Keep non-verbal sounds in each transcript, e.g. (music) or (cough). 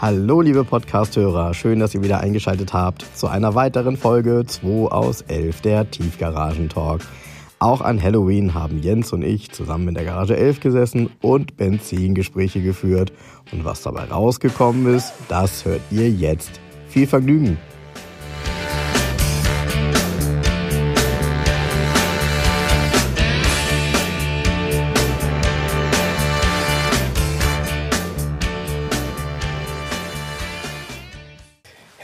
Hallo liebe Podcast-Hörer, schön, dass ihr wieder eingeschaltet habt zu einer weiteren Folge 2 aus 11 der Tiefgaragen-Talk. Auch an Halloween haben Jens und ich zusammen in der Garage 11 gesessen und Benzingespräche geführt. Und was dabei rausgekommen ist, das hört ihr jetzt. Viel Vergnügen!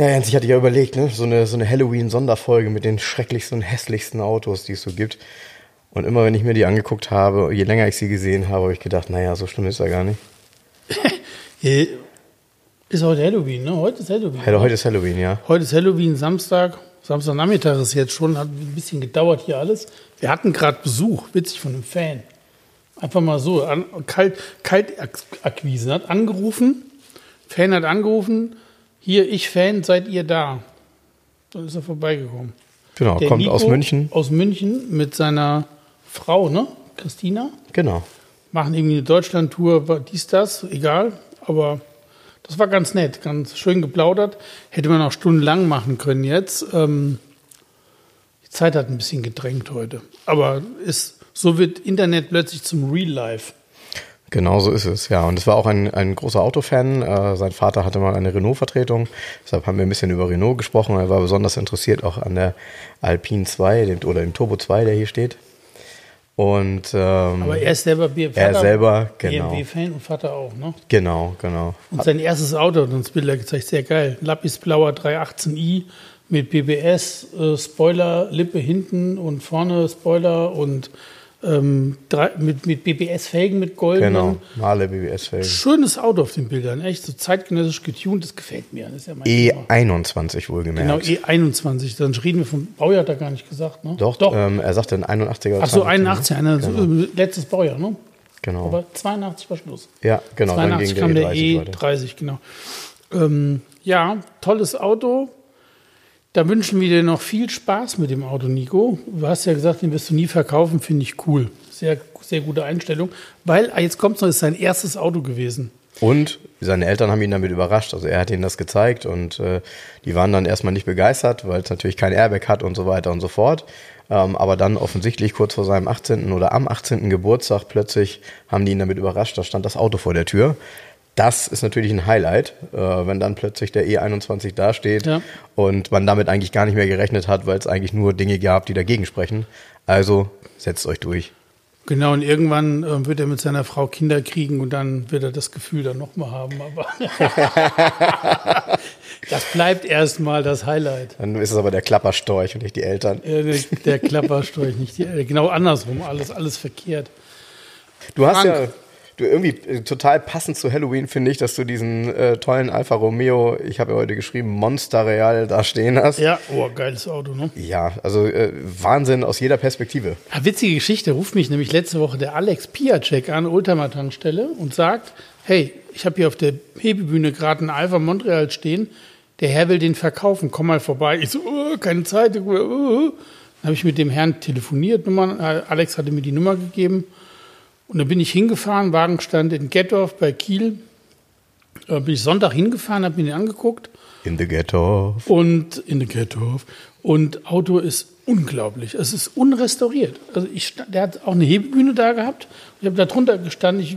Ja, Jens, ich hatte ja überlegt, ne? so eine, so eine Halloween-Sonderfolge mit den schrecklichsten und hässlichsten Autos, die es so gibt. Und immer wenn ich mir die angeguckt habe, je länger ich sie gesehen habe, habe ich gedacht, naja, so schlimm ist er gar nicht. (laughs) ist heute Halloween, ne? Heute ist Halloween. Heute, heute ist Halloween, ja. Heute ist Halloween, Samstag. Samstagnachmittag ist jetzt schon, hat ein bisschen gedauert hier alles. Wir hatten gerade Besuch, witzig, von einem Fan. Einfach mal so, an, kalt, kalt Akquise. Hat angerufen, Fan hat angerufen, hier, ich Fan, seid ihr da? Dann ist er vorbeigekommen. Genau, Der kommt Nico aus München. Aus München mit seiner Frau, ne? Christina. Genau. Machen irgendwie eine Deutschland-Tour, dies, das, egal. Aber das war ganz nett, ganz schön geplaudert. Hätte man auch stundenlang machen können jetzt. Ähm, die Zeit hat ein bisschen gedrängt heute. Aber ist, so wird Internet plötzlich zum Real Life. Genau so ist es, ja. Und es war auch ein, ein großer Autofan. Äh, sein Vater hatte mal eine Renault-Vertretung. Deshalb haben wir ein bisschen über Renault gesprochen. Er war besonders interessiert auch an der Alpine 2 dem, oder dem Turbo 2, der hier steht. Und, ähm, Aber er ist selber BMW, er selber, genau. BMW-Fan und Vater auch, ne? Genau, genau. Und sein erstes Auto hat uns Bilder gezeigt, sehr geil. Lapis-blauer 318i mit BBS, äh, Spoiler, Lippe hinten und vorne Spoiler und ähm, drei, mit, mit BBS-Felgen, mit goldenen. Genau, Male BBS-Felgen. Schönes Auto auf den Bildern, echt so zeitgenössisch getuned, das gefällt mir. Das ist ja mein Thema. E21 wohlgemerkt. Genau, E21. Dann reden wir vom Baujahr, hat er gar nicht gesagt, ne? Doch, Doch. Ähm, er sagte ein 81er. Ach so, 82er. 81, eine, Genau. äh, letztes Baujahr, ne? Genau. Aber 82 war Schluss. ja, genau. dann 82 ging kam der E30 weiter. E30, genau. Ähm, ja, tolles Auto. Da wünschen wir dir noch viel Spaß mit dem Auto, Nico. Du hast ja gesagt, den wirst du nie verkaufen, finde ich cool. Sehr, sehr gute Einstellung. Weil, ah, jetzt kommt es noch, ist sein erstes Auto gewesen. Und seine Eltern haben ihn damit überrascht. Also er hat ihnen das gezeigt und äh, die waren dann erstmal nicht begeistert, weil es natürlich kein Airbag hat und so weiter und so fort. Ähm, aber dann offensichtlich kurz vor seinem 18. oder am 18. Geburtstag plötzlich haben die ihn damit überrascht, da stand das Auto vor der Tür. Das ist natürlich ein Highlight, äh, wenn dann plötzlich der E21 dasteht Ja. und man damit eigentlich gar nicht mehr gerechnet hat, weil es eigentlich nur Dinge gab, die dagegen sprechen. Also setzt euch durch. Genau, und irgendwann äh, wird er mit seiner Frau Kinder kriegen und dann wird er das Gefühl dann nochmal haben. Aber (laughs) das bleibt erstmal das Highlight. Dann ist es aber der Klapperstorch und nicht die Eltern. Äh, der, Klapperstorch, nicht die, äh, genau andersrum, alles, alles verkehrt. Du hast Frank. ja du irgendwie äh, total passend zu Halloween finde ich, dass du diesen äh, tollen Alfa Romeo, ich habe ja heute geschrieben, Monster Real da stehen hast. Ja, oh, geiles Auto, ne? Ja, also äh, Wahnsinn aus jeder Perspektive. Ja, witzige Geschichte, ruft mich nämlich letzte Woche der Alex Piacek an, Ultramar-Tankstelle, und sagt, hey, ich habe hier auf der Hebebühne gerade einen Alpha Montreal stehen, der Herr will den verkaufen, komm mal vorbei. Ich so, oh, keine Zeit. Oh. Dann habe ich mit dem Herrn telefoniert, Nummern, äh, Alex hatte mir die Nummer gegeben. Und dann bin ich hingefahren, Wagen stand in Gettorf bei Kiel. Äh, bin ich Sonntag hingefahren, habe mir den angeguckt. In the Ghetto. Und in der Gettorf. Und Auto ist unglaublich. Es ist unrestauriert. Also ich, der hat auch eine Hebebühne da gehabt. Ich habe da drunter gestanden. Ich,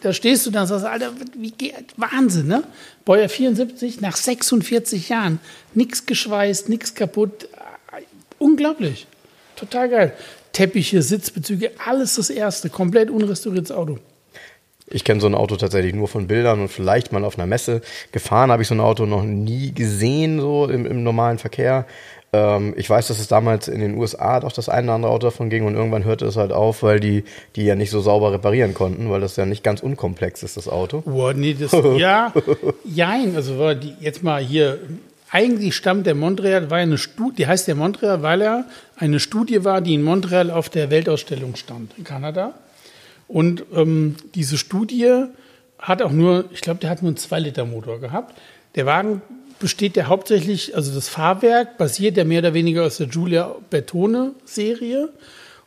da stehst du da und sagst, Alter, wie geht, Wahnsinn, ne? Baujahr 74, nach 46 Jahren. Nix geschweißt, nix kaputt. Unglaublich. Total geil. Teppiche, Sitzbezüge, alles das erste. Komplett unrestauriertes Auto. Ich kenne so ein Auto tatsächlich nur von Bildern und vielleicht mal auf einer Messe. Gefahren habe ich so ein Auto noch nie gesehen, so im, im normalen Verkehr. Ähm, ich weiß, dass es damals in den USA doch das eine oder andere Auto davon ging und irgendwann hörte es halt auf, weil die, die ja nicht so sauber reparieren konnten, weil das ja nicht ganz unkomplex ist, das Auto. Boah, nee, das, (laughs) ja, jein, also war die, jetzt mal hier, eigentlich stammt der Montreal, war eine Studie, die heißt der Montreal, weil er eine Studie war, die in Montreal auf der Weltausstellung stand, in Kanada. Und ähm, diese Studie hat auch nur, ich glaube, der hat nur einen 2-Liter-Motor gehabt. Der Wagen besteht ja hauptsächlich, also das Fahrwerk basiert ja mehr oder weniger aus der Giulia Bertone-Serie.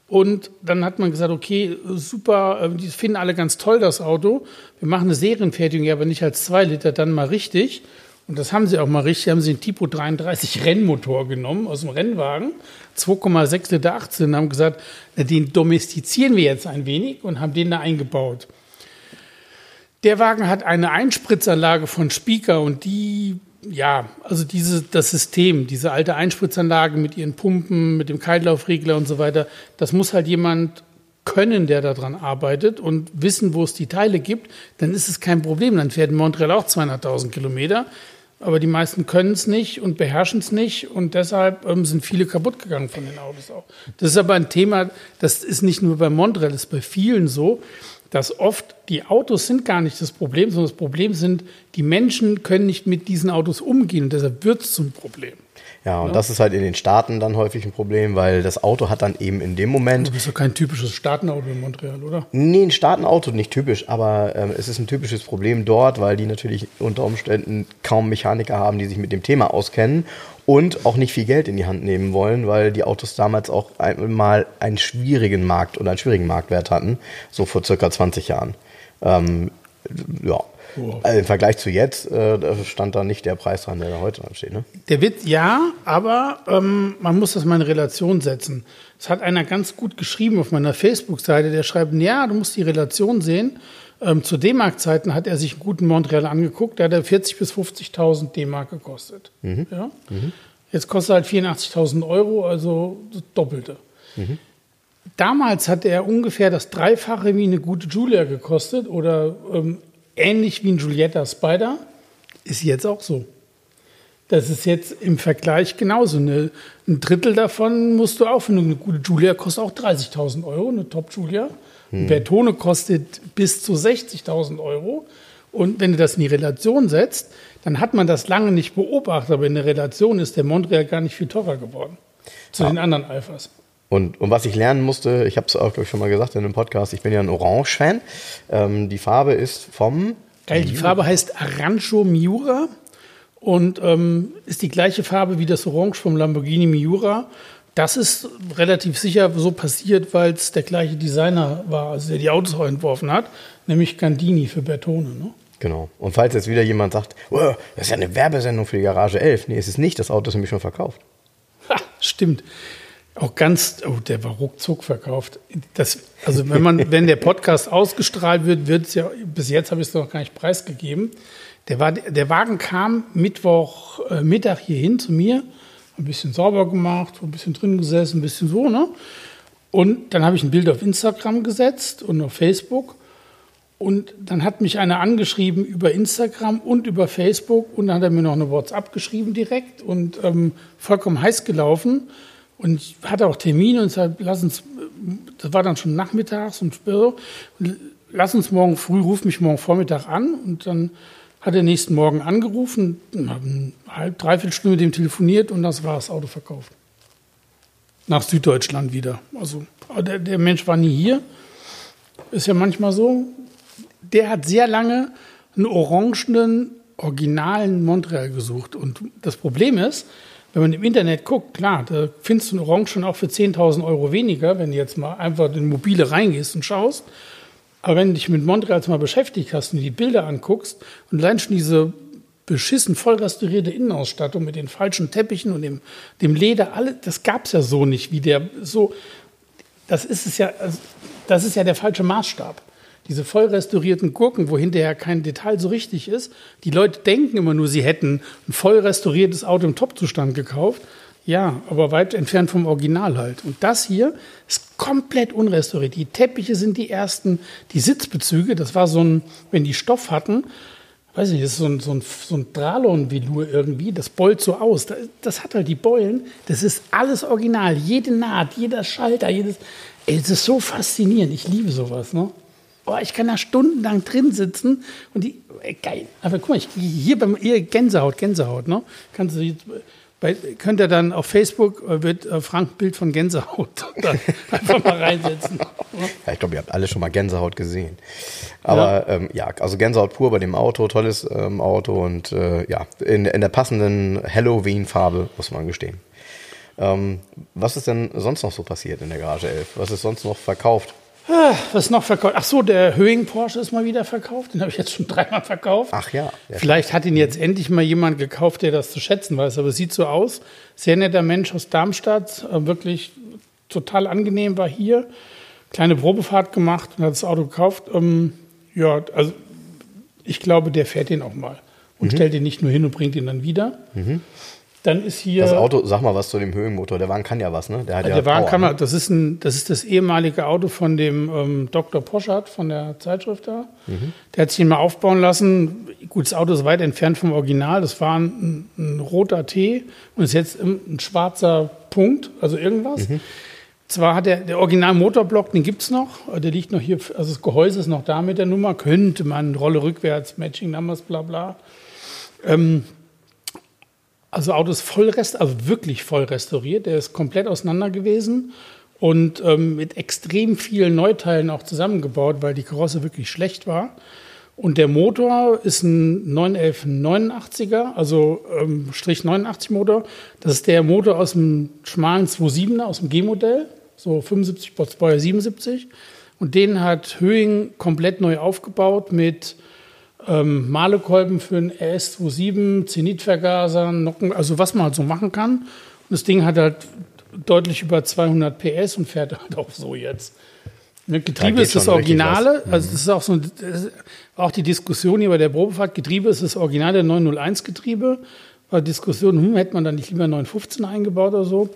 Und dann hat man gesagt, okay, super, äh, die finden alle ganz toll, das Auto. Wir machen eine Serienfertigung, aber nicht als 2 Liter, dann mal richtig. Und das haben sie auch mal richtig. Haben sie den Tipo 33 Rennmotor genommen aus dem Rennwagen, 2,6 Liter 18, haben gesagt, den domestizieren wir jetzt ein wenig und haben den da eingebaut. Der Wagen hat eine Einspritzanlage von Speaker und die ja, also diese, das System, diese alte Einspritzanlage mit ihren Pumpen, mit dem Kaltlaufregler und so weiter, das muss halt jemand können, der daran arbeitet und wissen, wo es die Teile gibt, dann ist es kein Problem. Dann fährt Montreal auch 200.000 Kilometer. Aber die meisten können es nicht und beherrschen es nicht und deshalb ähm, sind viele kaputt gegangen von den Autos auch. Das ist aber ein Thema, das ist nicht nur bei Montreal, das ist bei vielen so dass oft die Autos sind gar nicht das Problem, sondern das Problem sind, die Menschen können nicht mit diesen Autos umgehen und deshalb wird es zum Problem. Ja, und ja. das ist halt in den Staaten dann häufig ein Problem, weil das Auto hat dann eben in dem Moment. Du bist doch kein typisches Staatenauto in Montreal, oder? Nee, ein Staatenauto nicht typisch, aber ähm, es ist ein typisches Problem dort, weil die natürlich unter Umständen kaum Mechaniker haben, die sich mit dem Thema auskennen und auch nicht viel Geld in die Hand nehmen wollen, weil die Autos damals auch einmal einen schwierigen Markt oder einen schwierigen Marktwert hatten, so vor circa 20 Jahren. Ähm, ja. Also Im Vergleich zu jetzt äh, stand da nicht der Preis dran, der da heute dran steht. Ne? Der wird ja, aber ähm, man muss das mal in Relation setzen. Es hat einer ganz gut geschrieben auf meiner Facebook-Seite, der schreibt, ja, du musst die Relation sehen. Ähm, zu D-Mark-Zeiten hat er sich einen guten Montreal angeguckt, da hat er 40.000 bis 50.000 D-Mark gekostet. Mhm. Ja? Mhm. Jetzt kostet er halt 84.000 Euro, also das Doppelte. Mhm. Damals hat er ungefähr das Dreifache wie eine gute Julia gekostet oder ähm, ähnlich wie ein Giulietta Spider. Ist jetzt auch so. Das ist jetzt im Vergleich genauso. Eine, ein Drittel davon musst du auch, eine gute Julia kostet auch 30.000 Euro, eine Top Julia. Hm. Bertone kostet bis zu 60.000 Euro. Und wenn du das in die Relation setzt, dann hat man das lange nicht beobachtet, aber in der Relation ist der Montreal gar nicht viel teurer geworden zu ja. den anderen Alphas. Und, und was ich lernen musste, ich habe es auch glaube ich, schon mal gesagt in einem Podcast, ich bin ja ein Orange-Fan. Ähm, die Farbe ist vom. Geil, die Farbe heißt Arancho Miura und ähm, ist die gleiche Farbe wie das Orange vom Lamborghini Miura. Das ist relativ sicher so passiert, weil es der gleiche Designer war, also der die Autos auch entworfen hat, nämlich Gandini für Bertone. Ne? Genau. Und falls jetzt wieder jemand sagt, oh, das ist ja eine Werbesendung für die Garage 11. Nee, ist es nicht. Das Auto ist nämlich schon verkauft. Ha, stimmt. Auch ganz, oh, der war ruckzuck verkauft. Das, also wenn man, wenn der Podcast ausgestrahlt wird, wird es ja, bis jetzt habe ich es noch gar nicht preisgegeben. Der, war, der Wagen kam Mittwoch äh, Mittag hier hin zu mir ein bisschen sauber gemacht, ein bisschen drin gesessen, ein bisschen so, ne? Und dann habe ich ein Bild auf Instagram gesetzt und auf Facebook. Und dann hat mich einer angeschrieben über Instagram und über Facebook. Und dann hat er mir noch eine WhatsApp geschrieben direkt und ähm, vollkommen heiß gelaufen. Und ich hatte auch Termine und sagte, lass uns, das war dann schon nachmittags und lass uns morgen früh, ruf mich morgen Vormittag an. Und dann hat er nächsten Morgen angerufen, eine halb, dreiviertel Stunde mit dem telefoniert und das war das Auto verkauft. Nach Süddeutschland wieder. Also der, der Mensch war nie hier. Ist ja manchmal so. Der hat sehr lange einen orangenen, originalen Montreal gesucht. Und das Problem ist, wenn man im Internet guckt, klar, da findest du einen Orange schon auch für 10.000 Euro weniger, wenn du jetzt mal einfach in Mobile reingehst und schaust. Aber wenn du dich mit Montreal mal beschäftigt hast und die Bilder anguckst und allein schon diese beschissen voll restaurierte Innenausstattung mit den falschen Teppichen und dem, dem Leder, alle, das gab es ja so nicht, wie der so. Das ist es ja, also, das ist ja der falsche Maßstab. Diese voll restaurierten Gurken, wo hinterher kein Detail so richtig ist. Die Leute denken immer nur, sie hätten ein voll restauriertes Auto im Topzustand gekauft. Ja, aber weit entfernt vom Original halt. Und das hier ist komplett unrestauriert. Die Teppiche sind die ersten, die Sitzbezüge, das war so ein, wenn die Stoff hatten, weiß nicht, das ist so ein, so ein, so ein Dralon-Velour irgendwie, das beult so aus. Das, hat halt die Beulen, das ist alles original. Jede Naht, jeder Schalter, jedes. Das ist so faszinierend. Ich liebe sowas, ne? Oh, ich kann da stundenlang drin sitzen und die, geil. Aber guck mal, ich, hier beim ihr Gänsehaut, Gänsehaut, ne? Kannst du bei, könnt ihr dann auf Facebook, äh, wird äh, Frank Bild von Gänsehaut (laughs) einfach mal reinsetzen. Ja, ich glaube, ihr habt alle schon mal Gänsehaut gesehen. Aber ja, ähm, ja also Gänsehaut pur bei dem Auto, tolles ähm, Auto und äh, ja, in, in der passenden Halloween-Farbe, muss man gestehen. Ähm, was ist denn sonst noch so passiert in der Garage 11? Was ist sonst noch verkauft? Was noch verkauft? Ach so, der Höing Porsche ist mal wieder verkauft. Den habe ich jetzt schon dreimal verkauft. Ach ja. Vielleicht hat ihn jetzt endlich mal jemand gekauft, der das zu schätzen weiß. Aber es sieht so aus. Sehr netter Mensch aus Darmstadt. äh, Wirklich total angenehm war hier. Kleine Probefahrt gemacht und hat das Auto gekauft. Ähm, ja, also ich glaube, der fährt den auch mal. Und stellt den nicht nur hin und bringt ihn dann wieder. Dann ist hier. Das Auto, sag mal was zu dem Höhenmotor. Der Wagen kann ja was, ne? Der hat ja der Wagen Power, kann ne? man, das ist, ein, das ist das ehemalige Auto von dem ähm, Dr. Poschardt von der Zeitschrift da. Mhm. Der hat sich ihn mal aufbauen lassen. Gut, das Auto ist weit entfernt vom Original. Das war ein, ein roter T und ist jetzt ein, schwarzer Punkt, also irgendwas. Mhm. Zwar hat der, der Original-Motorblock, den gibt es noch, der liegt noch hier, also das Gehäuse ist noch da mit der Nummer, könnte man, Rolle rückwärts, Matching Numbers, bla bla. Also Auto ist voll rest, also wirklich voll restauriert. Der ist komplett auseinander gewesen und ähm, mit extrem vielen Neuteilen auch zusammengebaut, weil die Karosse wirklich schlecht war. Und der Motor ist ein 911 89er, also ähm, Strich 89 Motor. Das ist der Motor aus dem schmalen 27er, aus dem G-Modell, so 75 Botsbauer 77. Und den hat Höing komplett neu aufgebaut mit ähm, Malekolben für einen RS27, Zenitvergaser, Nocken, also was man halt so machen kann. Und das Ding hat halt deutlich über 200 PS und fährt (laughs) halt auch so jetzt. Ne, Getriebe geht ist das Originale, also das ist auch so das ist auch die Diskussion hier bei der Probefahrt. Getriebe ist das Original der 901 Getriebe. War Diskussion, hm, hätte man da nicht lieber 915 eingebaut oder so.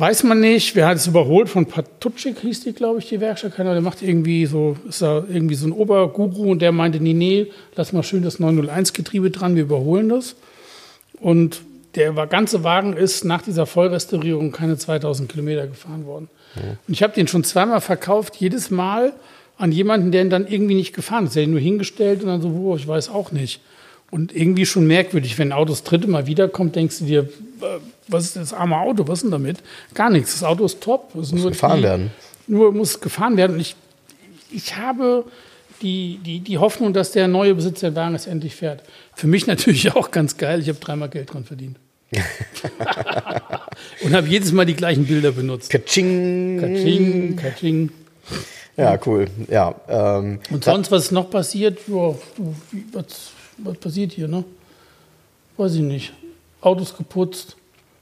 Weiß man nicht. Wer hat es überholt? Von Patutschik hieß die, glaube ich, die Werkstatt. Keiner, der macht irgendwie so, ist da irgendwie so ein Oberguru und der meinte, nee, nee, lass mal schön das 901-Getriebe dran, wir überholen das. Und der ganze Wagen ist nach dieser Vollrestaurierung keine 2000 Kilometer gefahren worden. Und ich habe den schon zweimal verkauft, jedes Mal an jemanden, der ihn dann irgendwie nicht gefahren ist. Der ihn nur hingestellt und dann so, wo, ich weiß auch nicht. Und irgendwie schon merkwürdig, wenn ein Auto das dritte Mal wiederkommt, denkst du dir, äh, was ist das arme Auto, was ist denn damit? Gar nichts, das Auto ist top. Es nur gefahren die, werden. Nur muss gefahren werden. Und ich, ich habe die, die, die Hoffnung, dass der neue Besitzer den Wagen es endlich fährt. Für mich (laughs) natürlich auch ganz geil. Ich habe dreimal Geld dran verdient. (laughs) und habe jedes Mal die gleichen Bilder benutzt. Katsching. Katsching, Katsching. Ja, cool. Ja, ähm, Und sonst, was ist noch passiert? Ja, was, was passiert hier, ne? Weiß ich nicht. Autos geputzt,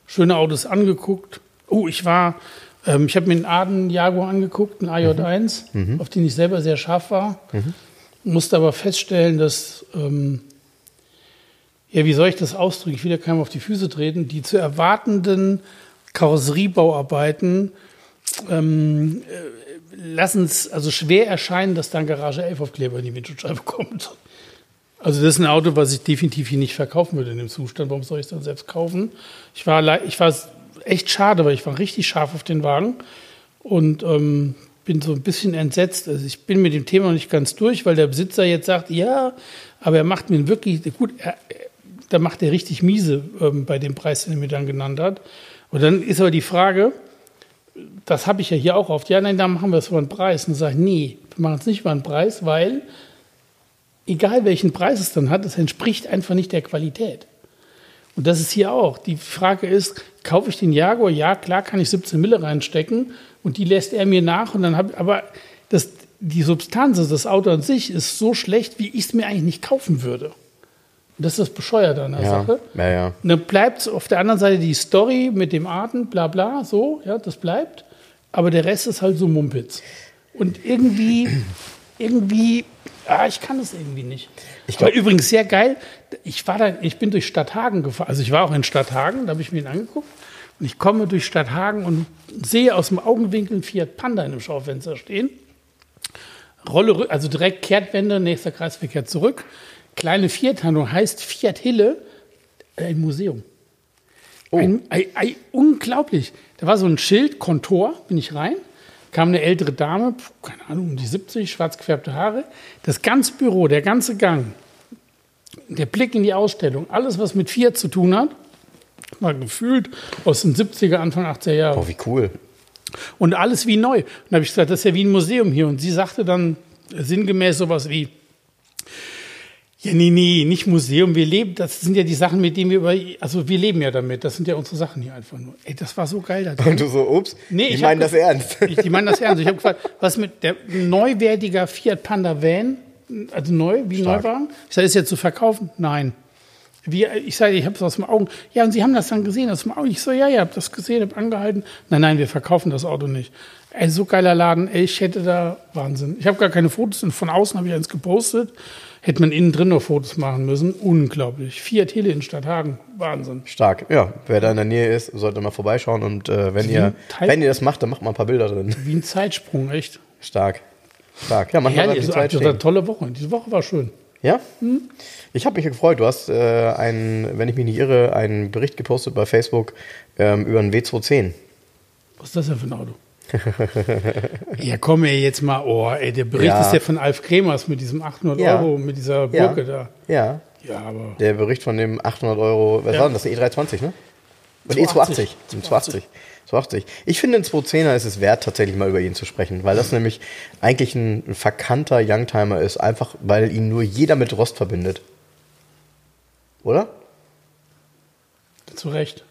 schöne Autos angeguckt. Oh, ich war, ähm, ich habe mir einen Aden Jaguar angeguckt, einen AJ1, auf den ich selber sehr scharf war. Musste aber feststellen, dass, ähm, ja, wie soll ich das ausdrücken? Ich will ja keinem auf die Füße treten. Die zu erwartenden Karosseriebauarbeiten ähm, lassen es also schwer erscheinen, dass dann Garage 11 Aufkleber in die Windschutzscheibe (laughs) kommt. Also das ist ein Auto, was ich definitiv hier nicht verkaufen würde in dem Zustand. Warum soll ich es dann selbst kaufen? Ich war, ich war echt schade, weil ich war richtig scharf auf den Wagen und ähm, bin so ein bisschen entsetzt. Also ich bin mit dem Thema noch nicht ganz durch, weil der Besitzer jetzt sagt, ja, aber er macht mir wirklich, gut, er, da macht er richtig miese ähm, bei dem Preis, den er mir dann genannt hat. Und dann ist aber die Frage, das habe ich ja hier auch oft. Ja, nein, da machen wir es über einen Preis. Und sage, nee, wir machen es nicht über einen Preis, weil egal welchen Preis es dann hat, es entspricht einfach nicht der Qualität. Und das ist hier auch. Die Frage ist, kaufe ich den Jaguar? Ja, klar kann ich 17 Mille reinstecken und die lässt er mir nach und dann habe aber das, die Substanz, also das Auto an sich ist so schlecht, wie ich es mir eigentlich nicht kaufen würde. Und das ist das Bescheuerte an der ja, Sache. ja, ja. Und dann bleibt auf der anderen Seite die Story mit dem Arten, bla bla, so, ja, das bleibt. Aber der Rest ist halt so Mumpitz. Und irgendwie, irgendwie, ah, ich kann es irgendwie nicht. Ich glaub- Aber übrigens sehr geil, ich war da, ich bin durch Stadthagen gefahren, also ich war auch in Stadthagen, da habe ich mir ihn angeguckt. Und ich komme durch Stadthagen und sehe aus dem Augenwinkel einen Fiat Panda in dem Schaufenster stehen. Rolle, also direkt Kehrtwende, nächster Kreisverkehr zurück. Kleine Vierthandlung heißt Fiat Hille, äh, ein Museum. Ein, ein, ein, unglaublich. Da war so ein Schild, Kontor, bin ich rein, kam eine ältere Dame, keine Ahnung, um die 70, schwarz gefärbte Haare. Das ganze Büro, der ganze Gang, der Blick in die Ausstellung, alles, was mit Fiat zu tun hat, war gefühlt aus den 70er, Anfang 80er Jahre. Oh, wie cool. Und alles wie neu. Und da habe ich gesagt, das ist ja wie ein Museum hier. Und sie sagte dann sinngemäß sowas wie, Ja, nee, nee, nicht Museum. Wir leben, das sind ja die Sachen, mit denen wir über, also wir leben ja damit. Das sind ja unsere Sachen hier einfach nur. Ey, das war so geil. Da drin. Und du so, ups, Nee, die ich meinen das ernst. (laughs) Ich, die meinen das ernst. Ich habe gefragt, was mit der neuwertiger Fiat Panda Van, also neu, wie Stark. Neuwagen? Ich sage, ist jetzt zu verkaufen? Nein. Wie, ich sage, ich habe es aus dem Augen. Ja, und Sie haben das dann gesehen aus dem Augen. Ich so, ja, ja, habe das gesehen, habe angehalten. Nein, nein, wir verkaufen das Auto nicht. Ey, so geiler Laden. Ey, ich hätte da Wahnsinn. Ich habe gar keine Fotos und von außen habe ich eins gepostet. Hätte man innen drin noch Fotos machen müssen. Unglaublich. Fiat Tele in Stadthagen. Wahnsinn. Stark. Ja, wer da in der Nähe ist, sollte mal vorbeischauen. Und äh, wenn, ihr, Teil- wenn ihr das macht, dann macht mal ein paar Bilder drin. Wie ein Zeitsprung, echt. Stark. Stark. Ja, manchmal Herrlich. die Zeit das war eine stehen. tolle Woche. Diese Woche war schön. Ja? Ich habe mich gefreut. Du hast, äh, einen, wenn ich mich nicht irre, einen Bericht gepostet bei Facebook ähm, über einen W210. Was ist das denn für ein Auto? (laughs) ja, komm ey, jetzt mal, oh, ey, der Bericht Ja. ist ja von Alf Kremers mit diesem 800 Ja. Euro, mit dieser Ja. Burke da. Ja. Ja, aber Der Bericht von dem 800 Euro, was Ja. war denn das? Der E320, ne? Und 280. E280. Zum 280. 280. Ich finde, ein 210er ist es wert, tatsächlich mal über ihn zu sprechen, weil das nämlich eigentlich ein ein verkannter Youngtimer ist, einfach weil ihn nur jeder mit Rost verbindet. Oder? zu Recht.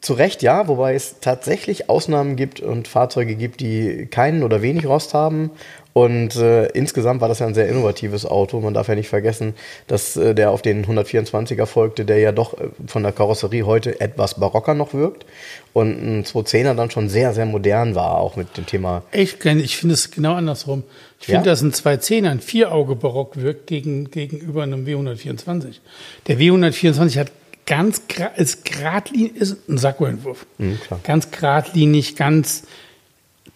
Zu Recht ja, wobei es tatsächlich Ausnahmen gibt und Fahrzeuge gibt, die keinen oder wenig Rost haben. Und äh, insgesamt war das ja ein sehr innovatives Auto. Man darf ja nicht vergessen, dass äh, der auf den 124er folgte, der ja doch äh, von der Karosserie heute etwas barocker noch wirkt. Und ein 210er dann schon sehr, sehr modern war, auch mit dem Thema. Echt, geil. ich finde es genau andersrum. Ich finde, Ja? dass ein 210er ein Vierauge-Barock wirkt gegen, gegenüber einem W124. Der W124 hat ganz, ist geradlinig, ist ein Sakkoentwurf. Mhm. Ganz geradlinig, ganz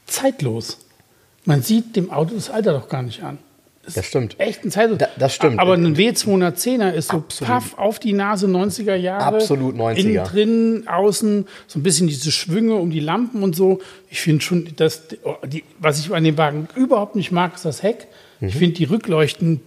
zeitlos. Man sieht dem Auto das Alter doch gar nicht an. Es Das stimmt. ist Echt ein zeitlos. Da- das stimmt. Aber ein W210er ist so Absolut. paff auf die Nase 90er Jahre. Absolut 90er. Innen drin, außen, so ein bisschen diese Schwünge um die Lampen und so. Ich finde schon, dass die, was ich an dem Wagen überhaupt nicht mag, ist das Heck. Mhm. Ich finde die Rückleuchten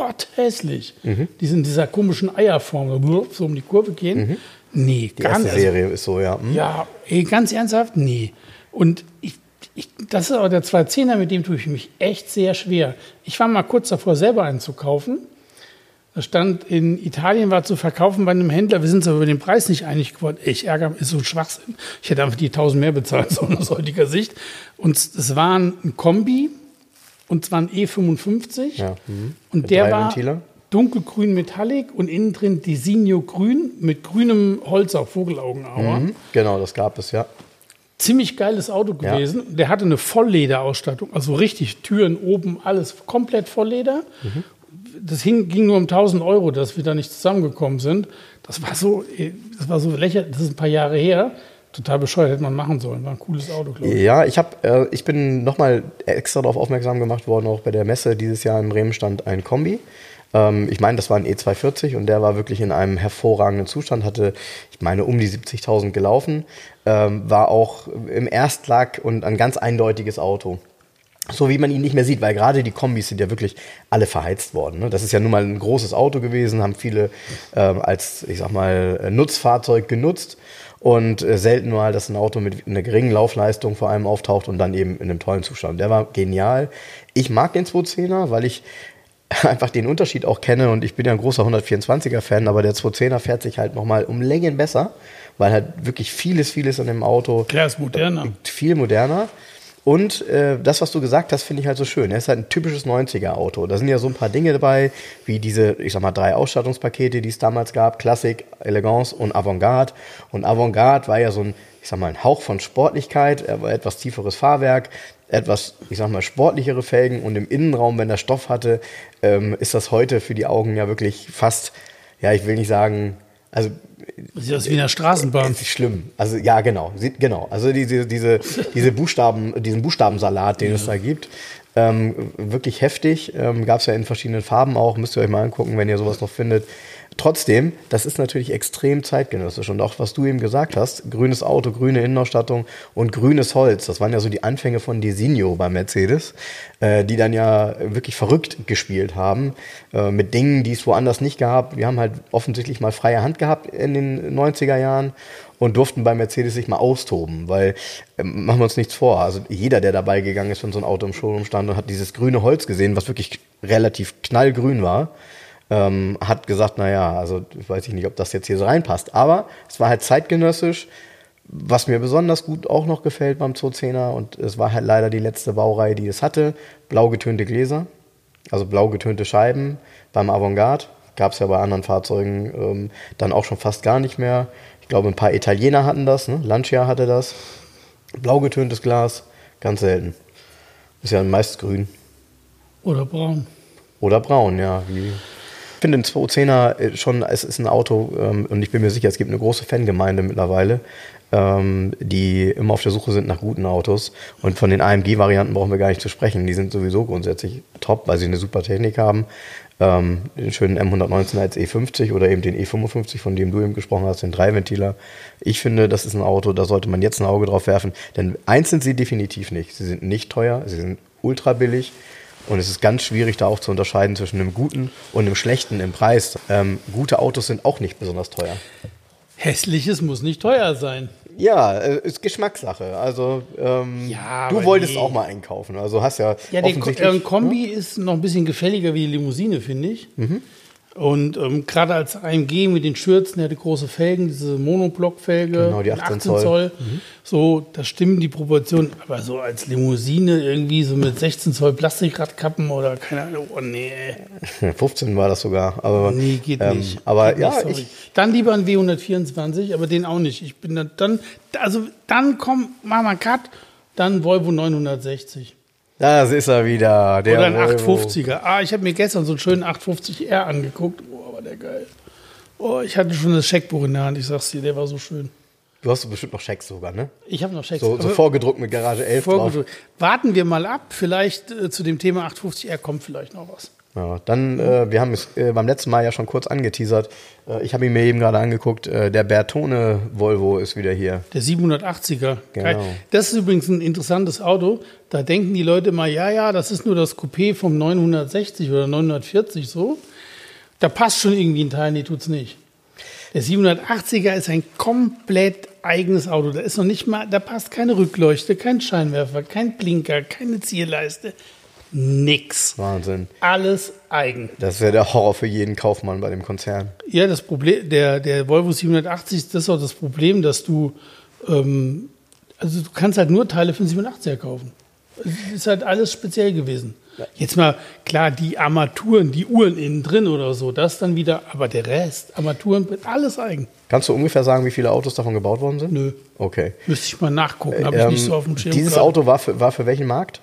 potthässlich. Die sind in dieser komischen Eierform, so um die Kurve gehen. Nee, Mhm. Die gar erste. Also, Serie ist so, ja. Hm? ja, ey, ganz ernsthaft? Nee. Und ich, ich, das ist aber der 210er, mit dem tue ich mich echt sehr schwer. Ich war mal kurz davor, selber einen zu kaufen. Da stand in Italien, war zu verkaufen bei einem Händler. Wir sind uns aber über den Preis nicht einig geworden. Ich ärgere mich, ist so ein Schwachsinn. Ich hätte einfach die 1000 mehr bezahlt, so aus heutiger Sicht. Und es war ein Kombi und zwar ein E55. Ja, mhm. Und Mit der war Ventiler. dunkelgrün Metallic und innen drin Designo grün mit grünem Holz auf Vogelaugenauer. Mhm. Genau, das gab es, ja. Ziemlich geiles Auto Ja. gewesen. Der hatte eine Volllederausstattung, also richtig Türen oben, alles komplett Vollleder. Mhm. Das hing, ging nur um 1000 Euro, dass wir da nicht zusammengekommen sind. Das war so, eh, das war so lächerlich, das ist ein paar Jahre her. Total bescheuert, hätte man machen sollen. War ein cooles Auto, glaube ich. Ja, ich, hab, äh, ich bin nochmal extra darauf aufmerksam gemacht worden, auch bei der Messe dieses Jahr in Bremen stand ein Kombi. Ähm, ich meine, das war ein E240 und der war wirklich in einem hervorragenden Zustand, hatte, ich meine, um die 70.000 gelaufen, ähm, war auch im Erstlack und ein ganz eindeutiges Auto. So wie man ihn nicht mehr sieht, weil gerade die Kombis sind ja wirklich alle verheizt worden. Ne? Das ist ja nun mal ein großes Auto gewesen, haben viele ähm, als, ich sag mal, Nutzfahrzeug genutzt und äh, selten mal, dass ein Auto mit einer geringen Laufleistung vor allem auftaucht und dann eben in einem tollen Zustand. Der war genial. Ich mag den 210er, weil ich (laughs) einfach den Unterschied auch kenne und ich bin ja ein großer 124er Fan, aber der 210er fährt sich halt nochmal um Längen besser, weil halt wirklich vieles, vieles an dem Auto Klar, ist moderner. viel moderner. Und äh, das, was du gesagt hast, finde ich halt so schön. Er ist halt ein typisches 90er-Auto. Da sind ja so ein paar Dinge dabei, wie diese, ich sag mal, drei Ausstattungspakete, die es damals gab: Klassik, Elegance und Avantgarde. Und Avantgarde war ja so ein, ich sag mal, ein Hauch von Sportlichkeit, war etwas tieferes Fahrwerk, etwas, ich sag mal, sportlichere Felgen und im Innenraum, wenn er Stoff hatte, ähm, ist das heute für die Augen ja wirklich fast, ja, ich will nicht sagen, also Sieht aus wie in der Straßenbahn. ist schlimm. Also ja, genau, sieht genau. Also diese diese diese Buchstaben, diesen Buchstabensalat, den es da gibt, ähm, wirklich heftig. Ähm, Gab es ja in verschiedenen Farben auch. Müsst ihr euch mal angucken, wenn ihr sowas noch findet. Trotzdem, das ist natürlich extrem zeitgenössisch und auch was du eben gesagt hast, grünes Auto, grüne Innenausstattung und grünes Holz, das waren ja so die Anfänge von Designo bei Mercedes, äh, die dann ja wirklich verrückt gespielt haben äh, mit Dingen, die es woanders nicht gab. Wir haben halt offensichtlich mal freie Hand gehabt in den 90er Jahren und durften bei Mercedes sich mal austoben, weil ähm, machen wir uns nichts vor. Also jeder, der dabei gegangen ist, wenn so ein Auto im Showroom stand und hat dieses grüne Holz gesehen, was wirklich relativ knallgrün war, ähm, hat gesagt, naja, also weiß ich nicht, ob das jetzt hier so reinpasst. Aber es war halt zeitgenössisch. Was mir besonders gut auch noch gefällt beim 210er und es war halt leider die letzte Baureihe, die es hatte, blau getönte Gläser, also blau getönte Scheiben beim Avantgarde. Gab es ja bei anderen Fahrzeugen ähm, dann auch schon fast gar nicht mehr. Ich glaube, ein paar Italiener hatten das, ne? Lancia hatte das. Blau getöntes Glas, ganz selten. Ist ja meist grün. Oder braun. Oder braun, ja. Wie finde den 210er schon, es ist ein Auto ähm, und ich bin mir sicher, es gibt eine große Fangemeinde mittlerweile, ähm, die immer auf der Suche sind nach guten Autos. Und von den AMG-Varianten brauchen wir gar nicht zu sprechen. Die sind sowieso grundsätzlich top, weil sie eine super Technik haben. Ähm, den schönen M119 als E50 oder eben den E55, von dem du eben gesprochen hast, den Dreiventiler. Ich finde, das ist ein Auto, da sollte man jetzt ein Auge drauf werfen. Denn eins sind sie definitiv nicht. Sie sind nicht teuer, sie sind ultra billig. Und es ist ganz schwierig, da auch zu unterscheiden zwischen einem guten und einem schlechten im Preis. Ähm, gute Autos sind auch nicht besonders teuer. Hässliches muss nicht teuer sein. Ja, äh, ist Geschmackssache. Also ähm, Ja, du wolltest nee. auch mal einkaufen. Also hast ja, Ja, der äh, Kombi ist noch ein bisschen gefälliger wie die Limousine, finde ich. Mhm. Und ähm, gerade als AMG mit den Schürzen, der hatte große Felgen, diese Monoblockfelge, Genau, die 18 Zoll. Mhm. So, da stimmen die Proportionen. Aber so als Limousine irgendwie so mit 16 Zoll Plastikradkappen oder keine Ahnung, oh nee, (laughs) 15 war das sogar. Aber, nee, geht ähm, nicht. Aber geht ja, nicht, ich, Dann lieber ein W124, aber den auch nicht. Ich bin dann, dann also dann komm, mach mal einen Cut, dann Volvo 960. das ist er wieder. Der Oder ein Volvo. 850er. Ah, ich habe mir gestern so einen schönen 850R angeguckt. Oh, war der geil. Oh, ich hatte schon das Scheckbuch in der Hand. Ich sag's dir, der war so schön. Du hast bestimmt noch Schecks sogar, ne? Ich habe noch Schecks. So, so vorgedruckt mit Garage 11 drauf. vorgedrückt. Warten wir mal ab. Vielleicht äh, zu dem Thema 850R kommt vielleicht noch was. Ja, dann, äh, wir haben es äh, beim letzten Mal ja schon kurz angeteasert. Äh, ich habe ihn mir eben gerade angeguckt. Äh, der Bertone Volvo ist wieder hier. Der 780er. Genau. Das ist übrigens ein interessantes Auto. Da denken die Leute mal, ja, ja, das ist nur das Coupé vom 960 oder 940 so. Da passt schon irgendwie ein Teil, nee, tut's nicht. Der 780er ist ein komplett eigenes Auto. Da ist noch nicht mal, da passt keine Rückleuchte, kein Scheinwerfer, kein Blinker, keine Zierleiste. Nix. Wahnsinn. Alles eigen. Das wäre der Horror für jeden Kaufmann bei dem Konzern. Ja, das Problem, der, der Volvo 780, das ist auch das Problem, dass du, ähm, also du kannst halt nur Teile für den 87er kaufen. Es ist halt alles speziell gewesen. Jetzt mal, klar, die Armaturen, die Uhren innen drin oder so, das dann wieder, aber der Rest, Armaturen, alles eigen. Kannst du ungefähr sagen, wie viele Autos davon gebaut worden sind? Nö, Okay. müsste ich mal nachgucken, habe ich Ähm, nicht so auf dem Schirm. dieses gerade. Auto war für, war für welchen Markt?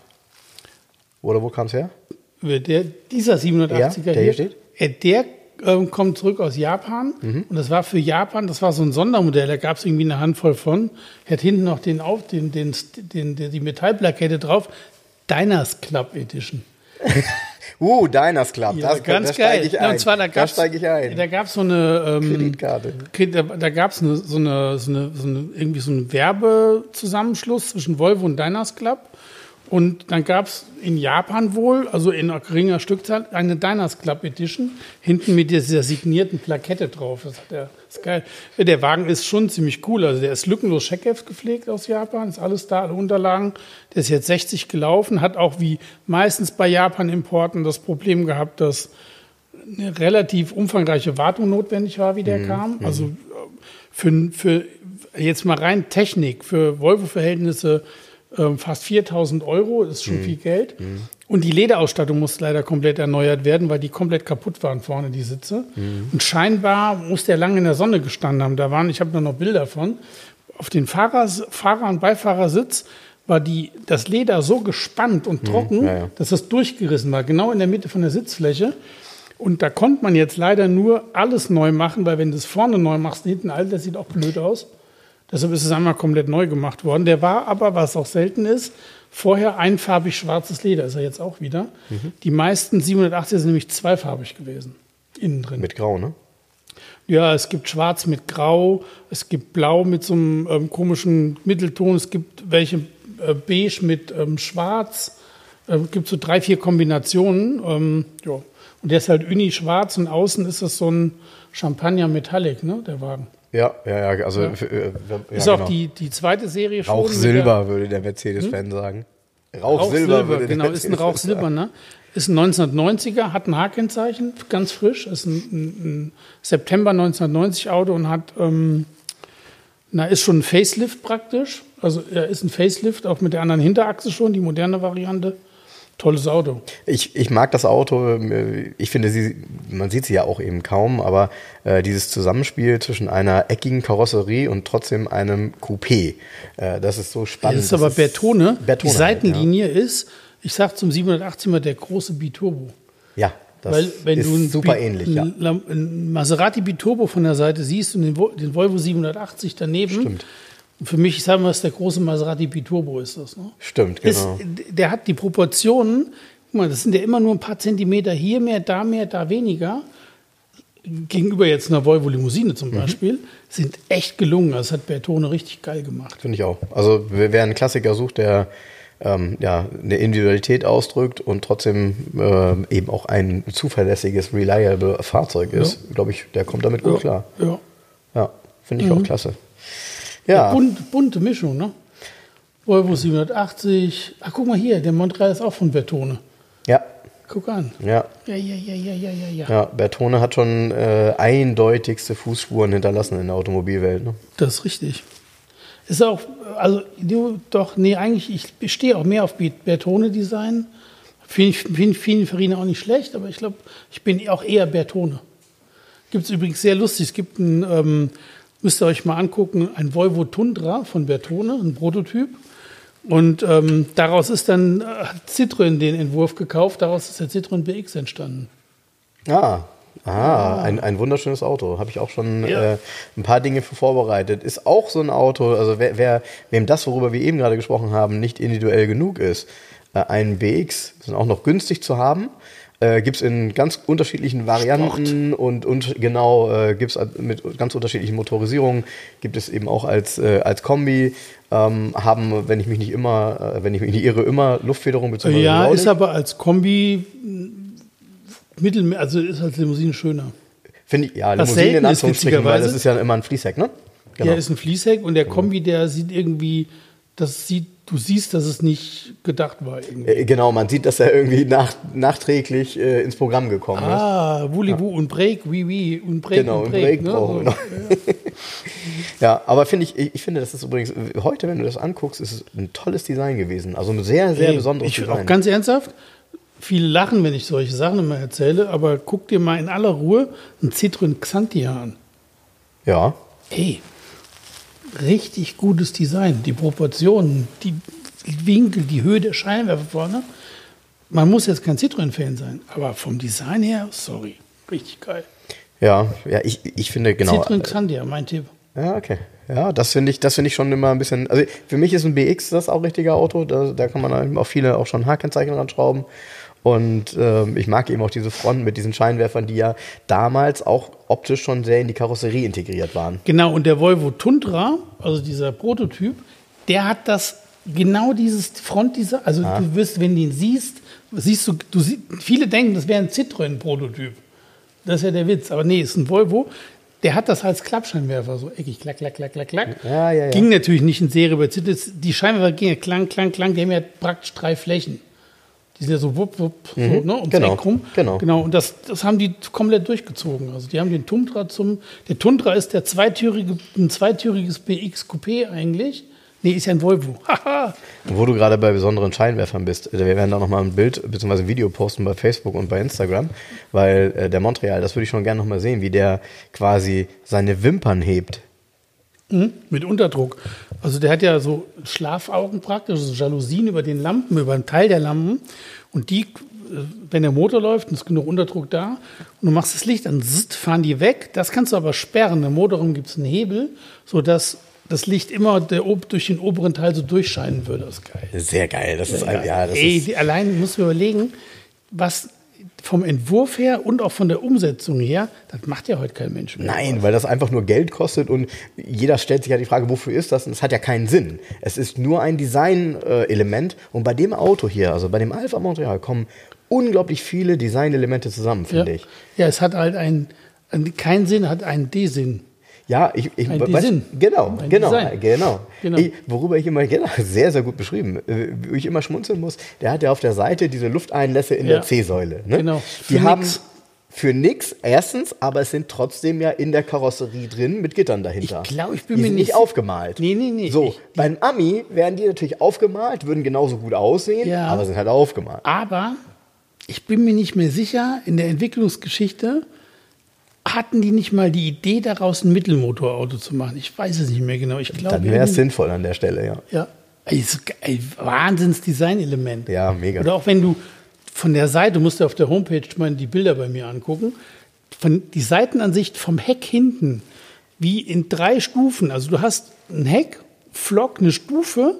Oder wo kam es her? Der, dieser 780er Ja, der hier steht? äh, der ähm, kommt zurück aus Japan Mhm. und das war für Japan, das war so ein Sondermodell, da gab es irgendwie eine Handvoll von. Er hat hinten noch den, auf, den, den, den, den, die Metallplakette drauf. Diners Club Edition. (laughs) Uh, Diners Club. Ja, das, ganz da geil. ich ein. und zwar, da da steige ich ein. Da gab es so eine ähm, Kreditkarte. Kred- Da, da gab es eine, so, eine, so, eine, so eine, irgendwie so einen Werbezusammenschluss zwischen Volvo und Diners Club. Und dann gab es in Japan wohl, also in geringer Stückzahl, eine Diners Club Edition, hinten mit dieser signierten Plakette drauf. Das, hat der, das ist geil. Der Wagen ist schon ziemlich cool. Also der ist lückenlos Scheckheft gepflegt aus Japan, ist alles da, alle Unterlagen. Der ist jetzt 60 gelaufen, hat auch wie meistens bei Japan-Importen das Problem gehabt, dass eine relativ umfangreiche Wartung notwendig war, wie der kam. Also äh, für, für jetzt mal rein Technik, für Volvo-Verhältnisse fast 4000 Euro, das ist schon viel Geld. Und die Lederausstattung muss leider komplett erneuert werden, weil die komplett kaputt waren vorne, die Sitze. Und scheinbar muss der lange in der Sonne gestanden haben. Da waren, ich habe noch Bilder von, auf den Fahrer, Fahrer- und Beifahrersitz war die, das Leder so gespannt und trocken, ja, ja. dass das durchgerissen war, genau in der Mitte von der Sitzfläche. Und da konnte man jetzt leider nur alles neu machen, weil wenn du es vorne neu machst, hinten alt, das sieht auch blöd aus. Deshalb ist es einmal komplett neu gemacht worden. Der war aber, was auch selten ist, vorher einfarbig schwarzes Leder, ist er jetzt auch wieder. Mhm. Die meisten 780er sind nämlich zweifarbig gewesen, innen drin. Mit Grau, ne? Ja, es gibt Schwarz mit Grau, es gibt Blau mit so einem ähm, komischen Mittelton, es gibt welche äh, Beige mit ähm, Schwarz. Ähm, Es gibt so drei, vier Kombinationen. Ähm, ja. Und der ist halt Uni-Schwarz und außen ist das so ein Champagner Metallic, ne, der Wagen. Ja, ja, ja. Also, Ja. für, äh, ja, ist genau. auch die, die zweite Serie schon. Rauch mit der- Silber, würde der Mercedes-Fan sagen. Rauchsilber, würde genau, der ist ein Rauchsilber, ne? Ist ein 1990er, hat ein H-Kennzeichen, ganz frisch, ist ein, ein, ein September 1990 Auto und hat, ähm, na, ist schon ein Facelift praktisch. Also er ist ein Facelift, auch mit der anderen Hinterachse schon, die moderne Variante. Tolles Auto. Ich, ich mag das Auto. Ich finde, sie, man sieht sie ja auch eben kaum, aber äh, dieses Zusammenspiel zwischen einer eckigen Karosserie und trotzdem einem Coupé, äh, das ist so spannend. Das ist aber Bertone. Bertone Die halt, Seitenlinie ist, ich sag zum 780 mal der große Biturbo. Ja, das Weil wenn ist du ein super Bi- ähnlich, ja. ein Maserati Biturbo von der Seite siehst und den, den Volvo 780 daneben. Stimmt. Für mich, ich sage mal, ist der große Maserati Biturbo ist das. Ne? Stimmt, genau. Ist, der hat die Proportionen, guck mal, das sind ja immer nur ein paar Zentimeter hier mehr, da mehr, da weniger. Gegenüber jetzt einer Volvo Limousine zum Mhm. Beispiel, sind echt gelungen. Das hat Bertone richtig geil gemacht. Finde ich auch. Also wer einen Klassiker sucht, der ähm, ja, eine Individualität ausdrückt und trotzdem äh, eben auch ein zuverlässiges, reliable Fahrzeug ist, glaube ich, der kommt damit gut klar. Ja. Ja, finde Mhm. ich auch klasse. Ja, Bunt, bunte Mischung, ne? Volvo 780. Ach, guck mal hier, der Montreal ist auch von Bertone. ja, Guck an. ja. Ja, ja, ja, ja, ja, ja, ja. Ja, Bertone hat schon äh, eindeutigste Fußspuren hinterlassen in der Automobilwelt. Ne? Das ist richtig. Ist auch, also du, doch, nee, eigentlich, ich stehe auch mehr auf Bertone-Design. Finde ich find, find Farina auch nicht schlecht, aber ich glaube, ich bin auch eher Bertone. Gibt es übrigens sehr lustig. Es gibt ein, ähm, müsst ihr euch mal angucken, ein Volvo Tundra von Bertone, ein Prototyp. Und ähm, daraus ist dann äh, hat Citroën den Entwurf gekauft, daraus ist der Citroën BX entstanden. Ah, ah, Ein, ein wunderschönes Auto. Habe ich auch schon Ja. äh, ein paar Dinge für vorbereitet. Ist auch so ein Auto, also wer, wer wem das, worüber wir eben gerade gesprochen haben, nicht individuell genug ist, äh, ein BX sind auch noch günstig zu haben. Äh, gibt es in ganz unterschiedlichen Varianten und, und genau, äh, gibt es mit ganz unterschiedlichen Motorisierungen, gibt es eben auch als, äh, als Kombi, ähm, haben, wenn ich mich nicht immer, äh, wenn ich mich nicht irre, immer Luftfederung bzw. Ja, ist aber als Kombi mittel, also ist als Limousine schöner. Finde ich, ja, Was Limousine in Anführungsstrichen, weil das ist ja immer ein Fließheck, ne? Genau. Ja, ist ein Fließheck und der Kombi, der sieht irgendwie, das sieht, du siehst, dass es nicht gedacht war. Irgendwie. Äh, Genau, man sieht, dass er irgendwie nach, nachträglich äh, ins Programm gekommen ist. Ah, Wulibu und Break, oui, oui, und Break Genau, und Break. Break ne? brauchen wir noch. Ja, (laughs) aber finde ich, ich, finde, das ist übrigens, heute, wenn du das anguckst, ist es ein tolles Design gewesen. Also ein sehr, sehr Hey, besonderes ich, Design. Auch ganz ernsthaft, viele lachen, wenn ich solche Sachen immer erzähle, aber guck dir mal in aller Ruhe einen Citroën Xantia an. ja, Ey, richtig gutes Design. Die Proportionen, die Winkel, die Höhe der Scheinwerfer vorne. Man muss jetzt kein Citroën-Fan sein, aber vom Design her, sorry, richtig geil. ja, ja, ich, ich finde, genau. Citroën Xantia, mein Tipp. Ja, okay. Ja, das finde ich, das finde ich schon immer ein bisschen. Also für mich ist ein BX das auch richtige Auto. Da, da kann man eben auch viele auch schon H-Kennzeichen ranschrauben. Und ähm, ich mag eben auch diese Front mit diesen Scheinwerfern, die ja damals auch optisch schon sehr in die Karosserie integriert waren. Genau, und der Volvo Tundra, also dieser Prototyp, der hat das genau dieses Frontdesign. Also du wirst, wenn du ihn siehst, siehst du, du sie, viele denken, das wäre ein Citroën-Prototyp. Das ist ja der Witz. Aber nee, ist ein Volvo. Der hat das als Klappscheinwerfer, so eckig, klack, klack, klack, klack, klack. Ja, ja, ja. Ging natürlich nicht in Serie Citroën. Die Scheinwerfer gingen ja klang, klang, klang. Die haben ja praktisch drei Flächen. Die sind ja so wupp, wupp, so, ne, ums genau, Eck rum. genau. Genau, und das, das haben die komplett durchgezogen. Also die haben den Tundra zum, der Tundra ist der zweitürige, ein zweitüriges BX Coupé eigentlich. Nee, ist ja ein Volvo. (laughs) Haha. Wo du gerade bei besonderen Scheinwerfern bist, äh, wir werden da nochmal ein Bild bzw. ein Video posten bei Facebook und bei Instagram, weil äh, der Montreal, das würde ich schon gerne nochmal sehen, wie der quasi seine Wimpern hebt. Mhm, mit Unterdruck. Also der hat ja so Schlafaugen praktisch, so Jalousien über den Lampen, über einen Teil der Lampen. Und die, äh, wenn der Motor läuft und es ist genug Unterdruck da und du machst das Licht an, zzt, fahren die weg. Das kannst du aber sperren. Im Motorraum gibt es einen Hebel, sodass das Licht immer der, durch den oberen Teil so durchscheinen würde. Das ist geil. Sehr geil, das ist ein, ja, das Ey, ist, allein muss man überlegen, was vom Entwurf her und auch von der Umsetzung her, das macht ja heute kein Mensch mehr. Nein, weil das einfach nur Geld kostet und jeder stellt sich ja die Frage, wofür ist das? Und es hat ja keinen Sinn. Es ist nur ein Design-Element und bei dem Auto hier, also bei dem Alpha Montreal, kommen unglaublich viele Design-Elemente zusammen, Ja, finde ich. ja es hat halt einen, keinen Sinn, hat einen D-Sinn. Ja, ich, ich Ein weiß- Design. genau, Ein genau, Design. genau. Genau. Ich, worüber ich immer genau, (laughs) sehr, sehr gut beschrieben, äh, wo ich immer schmunzeln muss. Der hat ja auf der Seite diese Lufteinlässe in Ja. der C-Säule. Ne? Genau. Die Für haben nix. für nix erstens, aber es sind trotzdem ja in der Karosserie drin mit Gittern dahinter. Ich glaub, ich bin die mir sind nicht aufgemalt. Nee, nee, nee. So, Ich- beim Ami werden die natürlich aufgemalt, würden genauso gut aussehen, Ja. aber sind halt aufgemalt. Aber ich bin mir nicht mehr sicher, in der Entwicklungsgeschichte hatten die nicht mal die Idee daraus, ein Mittelmotorauto zu machen. Ich weiß es nicht mehr genau. Ich glaube, Dann wäre es sinnvoll an der Stelle, ja. Ja. Ey, so ge- ey, Wahnsinns-Design-Element. Ja, mega. Oder auch wenn du von der Seite, du musst dir auf der Homepage mal die Bilder bei mir angucken, von die Seitenansicht vom Heck hinten, wie in drei Stufen. Also du hast ein Heck, Flock, eine Stufe,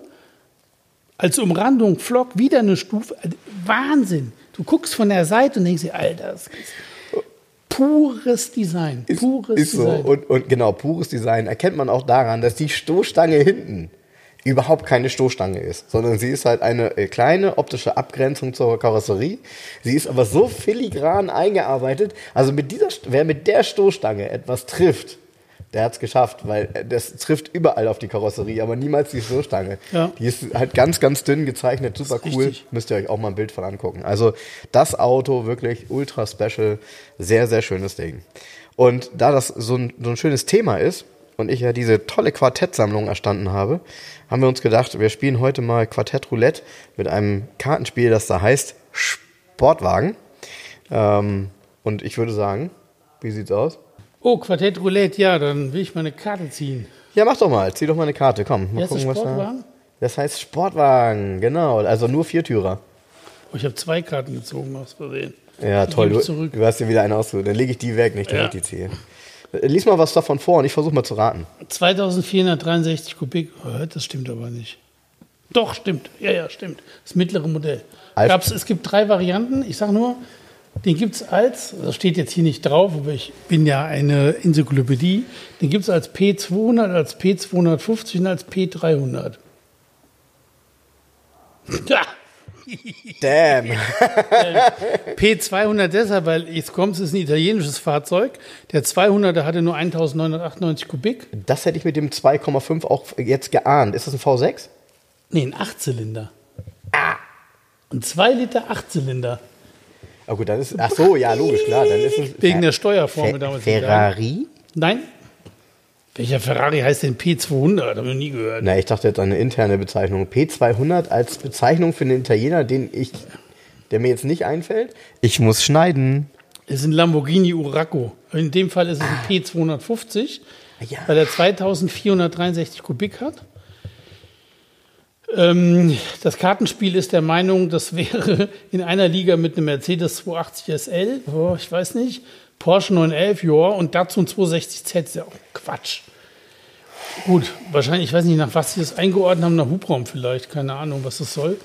als Umrandung Flock, wieder eine Stufe. Also Wahnsinn. Du guckst von der Seite und denkst dir, Alter, das ist pures Design. Ist, Pures ist so. Design. Und, und genau, pures Design erkennt man auch daran, dass die Stoßstange hinten überhaupt keine Stoßstange ist, sondern sie ist halt eine äh, kleine optische Abgrenzung zur Karosserie. Sie ist aber so filigran eingearbeitet. Also mit dieser, wer mit der Stoßstange etwas trifft, der hat es geschafft, weil äh, das trifft überall auf die Karosserie, aber niemals die Stoßstange. Ja. Die ist halt ganz, ganz dünn gezeichnet, super cool. richtig. Müsst ihr euch auch mal ein Bild von angucken. Also das Auto wirklich ultra special, sehr, sehr schönes Ding. Und da das so ein, so ein schönes Thema ist und ich ja diese tolle Quartettsammlung erstanden habe, haben wir uns gedacht, wir spielen heute mal Quartett Roulette mit einem Kartenspiel, das da heißt Sportwagen. Ähm, und ich würde sagen, wie sieht's aus? Oh, Quartett Roulette, ja, dann will ich mal eine Karte ziehen. Ja, mach doch mal, zieh doch mal eine Karte, komm. Mal das, gucken, was da. Sportwagen? Das heißt Sportwagen, genau. Also nur Viertürer. Oh, ich habe zwei Karten gezogen aus Versehen. Ja, Die toll. Du, du hast dir wieder eine ausgesucht. Dann lege ich die weg, nicht direkt Ja. die ziehe. Lies mal was davon vor und ich versuche mal zu raten. 2463 Kubik. Oh, das stimmt aber nicht. Doch, stimmt. Ja, ja, stimmt. Das mittlere Modell. Gab's, es gibt drei Varianten. Ich sage nur, den gibt es als, das steht jetzt hier nicht drauf, aber ich bin ja eine Enzyklopädie, den gibt es als P200, als P250 und als P300. (laughs) Ja, Damn. (laughs) P200 deshalb, weil jetzt kommt es ist ein italienisches Fahrzeug. Der 200er hatte nur 1998 Kubik. Das hätte ich mit dem 2,5 auch jetzt geahnt. Ist das ein V6? Nee, ein Achtzylinder. Ein 2 Liter Achtzylinder. Ah gut, dann ist. Ach so, ja, logisch, klar. Dann ist es. Wegen der Steuerformel damals. Ferrari? Nein. Welcher Ferrari heißt denn P200? Habe ich noch nie gehört. Na, ich dachte jetzt an eine interne Bezeichnung. P200 als Bezeichnung für einen Italiener, den ich, der mir jetzt nicht einfällt. Ich muss schneiden. Es ist ein Lamborghini Urraco. In dem Fall ist es ein P250, Ja. weil er 2463 Kubik hat. Ähm, das Kartenspiel ist der Meinung, das wäre (laughs) in einer Liga mit einem Mercedes 280 SL, oh, ich weiß nicht, Porsche 911, ja, und dazu ein 260Z, ist ja auch Quatsch. Gut, wahrscheinlich, ich weiß nicht, nach was sie das eingeordnet haben, nach Hubraum vielleicht, keine Ahnung, was das soll.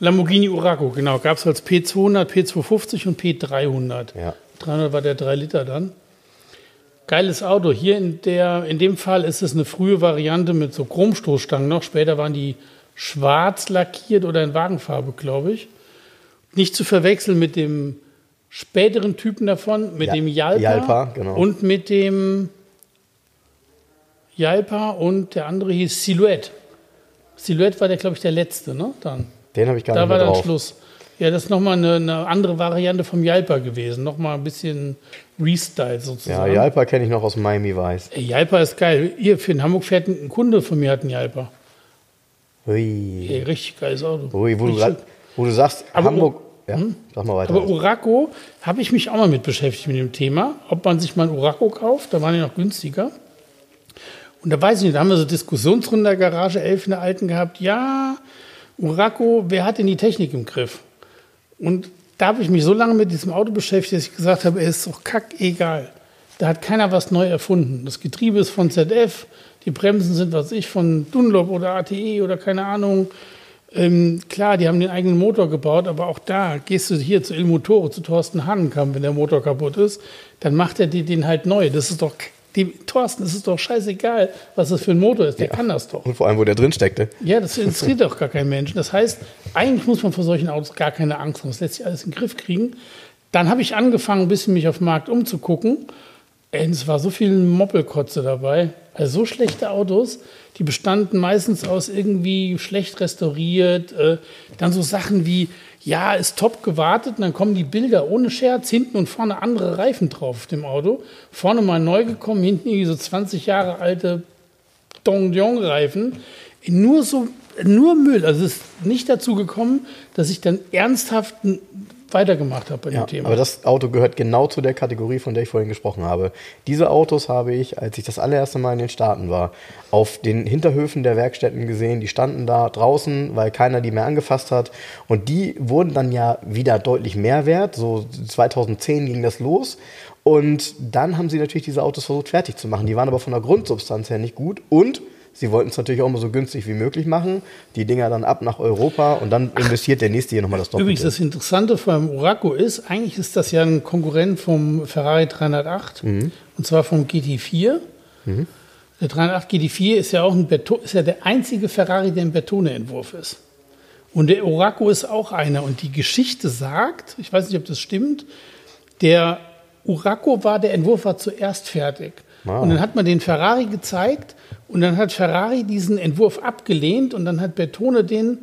Lamborghini Urraco, genau, gab es als P200, P250 und P300. Ja. 300 war der 3 Liter dann. Geiles Auto. Hier in, der, in dem Fall ist es eine frühe Variante mit so Chromstoßstangen noch. Später waren die schwarz lackiert oder in Wagenfarbe, glaube ich. Nicht zu verwechseln mit dem späteren Typen davon, mit Ja, dem Jalpa, Jalpa, genau. und mit dem Jalpa und der andere hieß Silhouette. Silhouette war der, glaube ich, der letzte, ne? Dann. Den habe ich gar Da nicht war mehr dann drauf. Schluss. Ja, das ist nochmal eine, eine andere Variante vom Jalpa gewesen. Nochmal ein bisschen Restyle Ja, sozusagen. Jalpa kenne ich noch aus Miami Weiß. Jalpa ist geil. Hier, für in Hamburg fährt ein ein Kunde von mir hat einen Jalpa. Hui. Ey, richtig geiles Auto. Hui, wo, du grad, wo du sagst, Aber Hamburg. Ja, sag mal weiter. Aber Uraco habe ich mich auch mal mit beschäftigt mit dem Thema, ob man sich mal ein Uraco kauft, da waren die noch günstiger. Und da weiß ich nicht, da haben wir so Diskussionsrunden in der Garage 11 in der alten gehabt. Ja, Uraco, wer hat denn die Technik im Griff? Und da habe ich mich so lange mit diesem Auto beschäftigt, dass ich gesagt habe, es ist doch kackegal. Da hat keiner was neu erfunden. Das Getriebe ist von ZF, die Bremsen sind, was ich, von Dunlop oder ATE oder keine Ahnung. Ähm, klar, die haben den eigenen Motor gebaut, aber auch da gehst du hier zu Il Motore, zu Thorsten Hahnenkamp, wenn der Motor kaputt ist, dann macht er dir den halt neu. Das ist doch, die, Thorsten, das ist doch scheißegal, was das für ein Motor ist. Der kann das doch. Und vor allem, wo der drin steckte. Ja, das interessiert doch gar keinen Menschen. Das heißt, eigentlich muss man vor solchen Autos gar keine Angst haben. Das lässt sich alles in den Griff kriegen. Dann habe ich angefangen, ein bisschen mich auf dem Markt umzugucken. Es war so viel Moppelkotze dabei. Also so schlechte Autos, die bestanden meistens aus irgendwie schlecht restauriert. Äh, dann so Sachen wie, ja, ist top gewartet und dann kommen die Bilder ohne Scherz, hinten und vorne andere Reifen drauf auf dem Auto. Vorne mal neu gekommen, hinten irgendwie so 20 Jahre alte Dong-Dong-Reifen. Nur so, nur Müll. Also es ist nicht dazu gekommen, dass ich dann ernsthaft weitergemacht habe bei ja, dem Thema. Aber das Auto gehört genau zu der Kategorie, von der ich vorhin gesprochen habe. Diese Autos habe ich, als ich das allererste Mal in den Staaten war, auf den Hinterhöfen der Werkstätten gesehen. Die standen da draußen, weil keiner die mehr angefasst hat. Und die wurden dann ja wieder deutlich mehr wert. So 2010 ging das los. Und dann haben sie natürlich diese Autos versucht fertig zu machen. Die waren aber von der Grundsubstanz her nicht gut. Und Sie wollten es natürlich auch immer so günstig wie möglich machen. Die Dinger dann ab nach Europa und dann investiert der nächste hier nochmal das Doppelte. Übrigens, das Interessante beim Uraco ist, eigentlich ist das ja ein Konkurrent vom Ferrari 308 mhm. und zwar vom GT4. Mhm. Der 308 GT4 ist ja auch ein Beton, ist ja der einzige Ferrari, der ein Betone-Entwurf ist. Und der Uraco ist auch einer. Und die Geschichte sagt, ich weiß nicht, ob das stimmt, der Uraco war, der Entwurf war zuerst fertig. Wow. Und dann hat man den Ferrari gezeigt und dann hat Ferrari diesen Entwurf abgelehnt und dann hat Bertone den,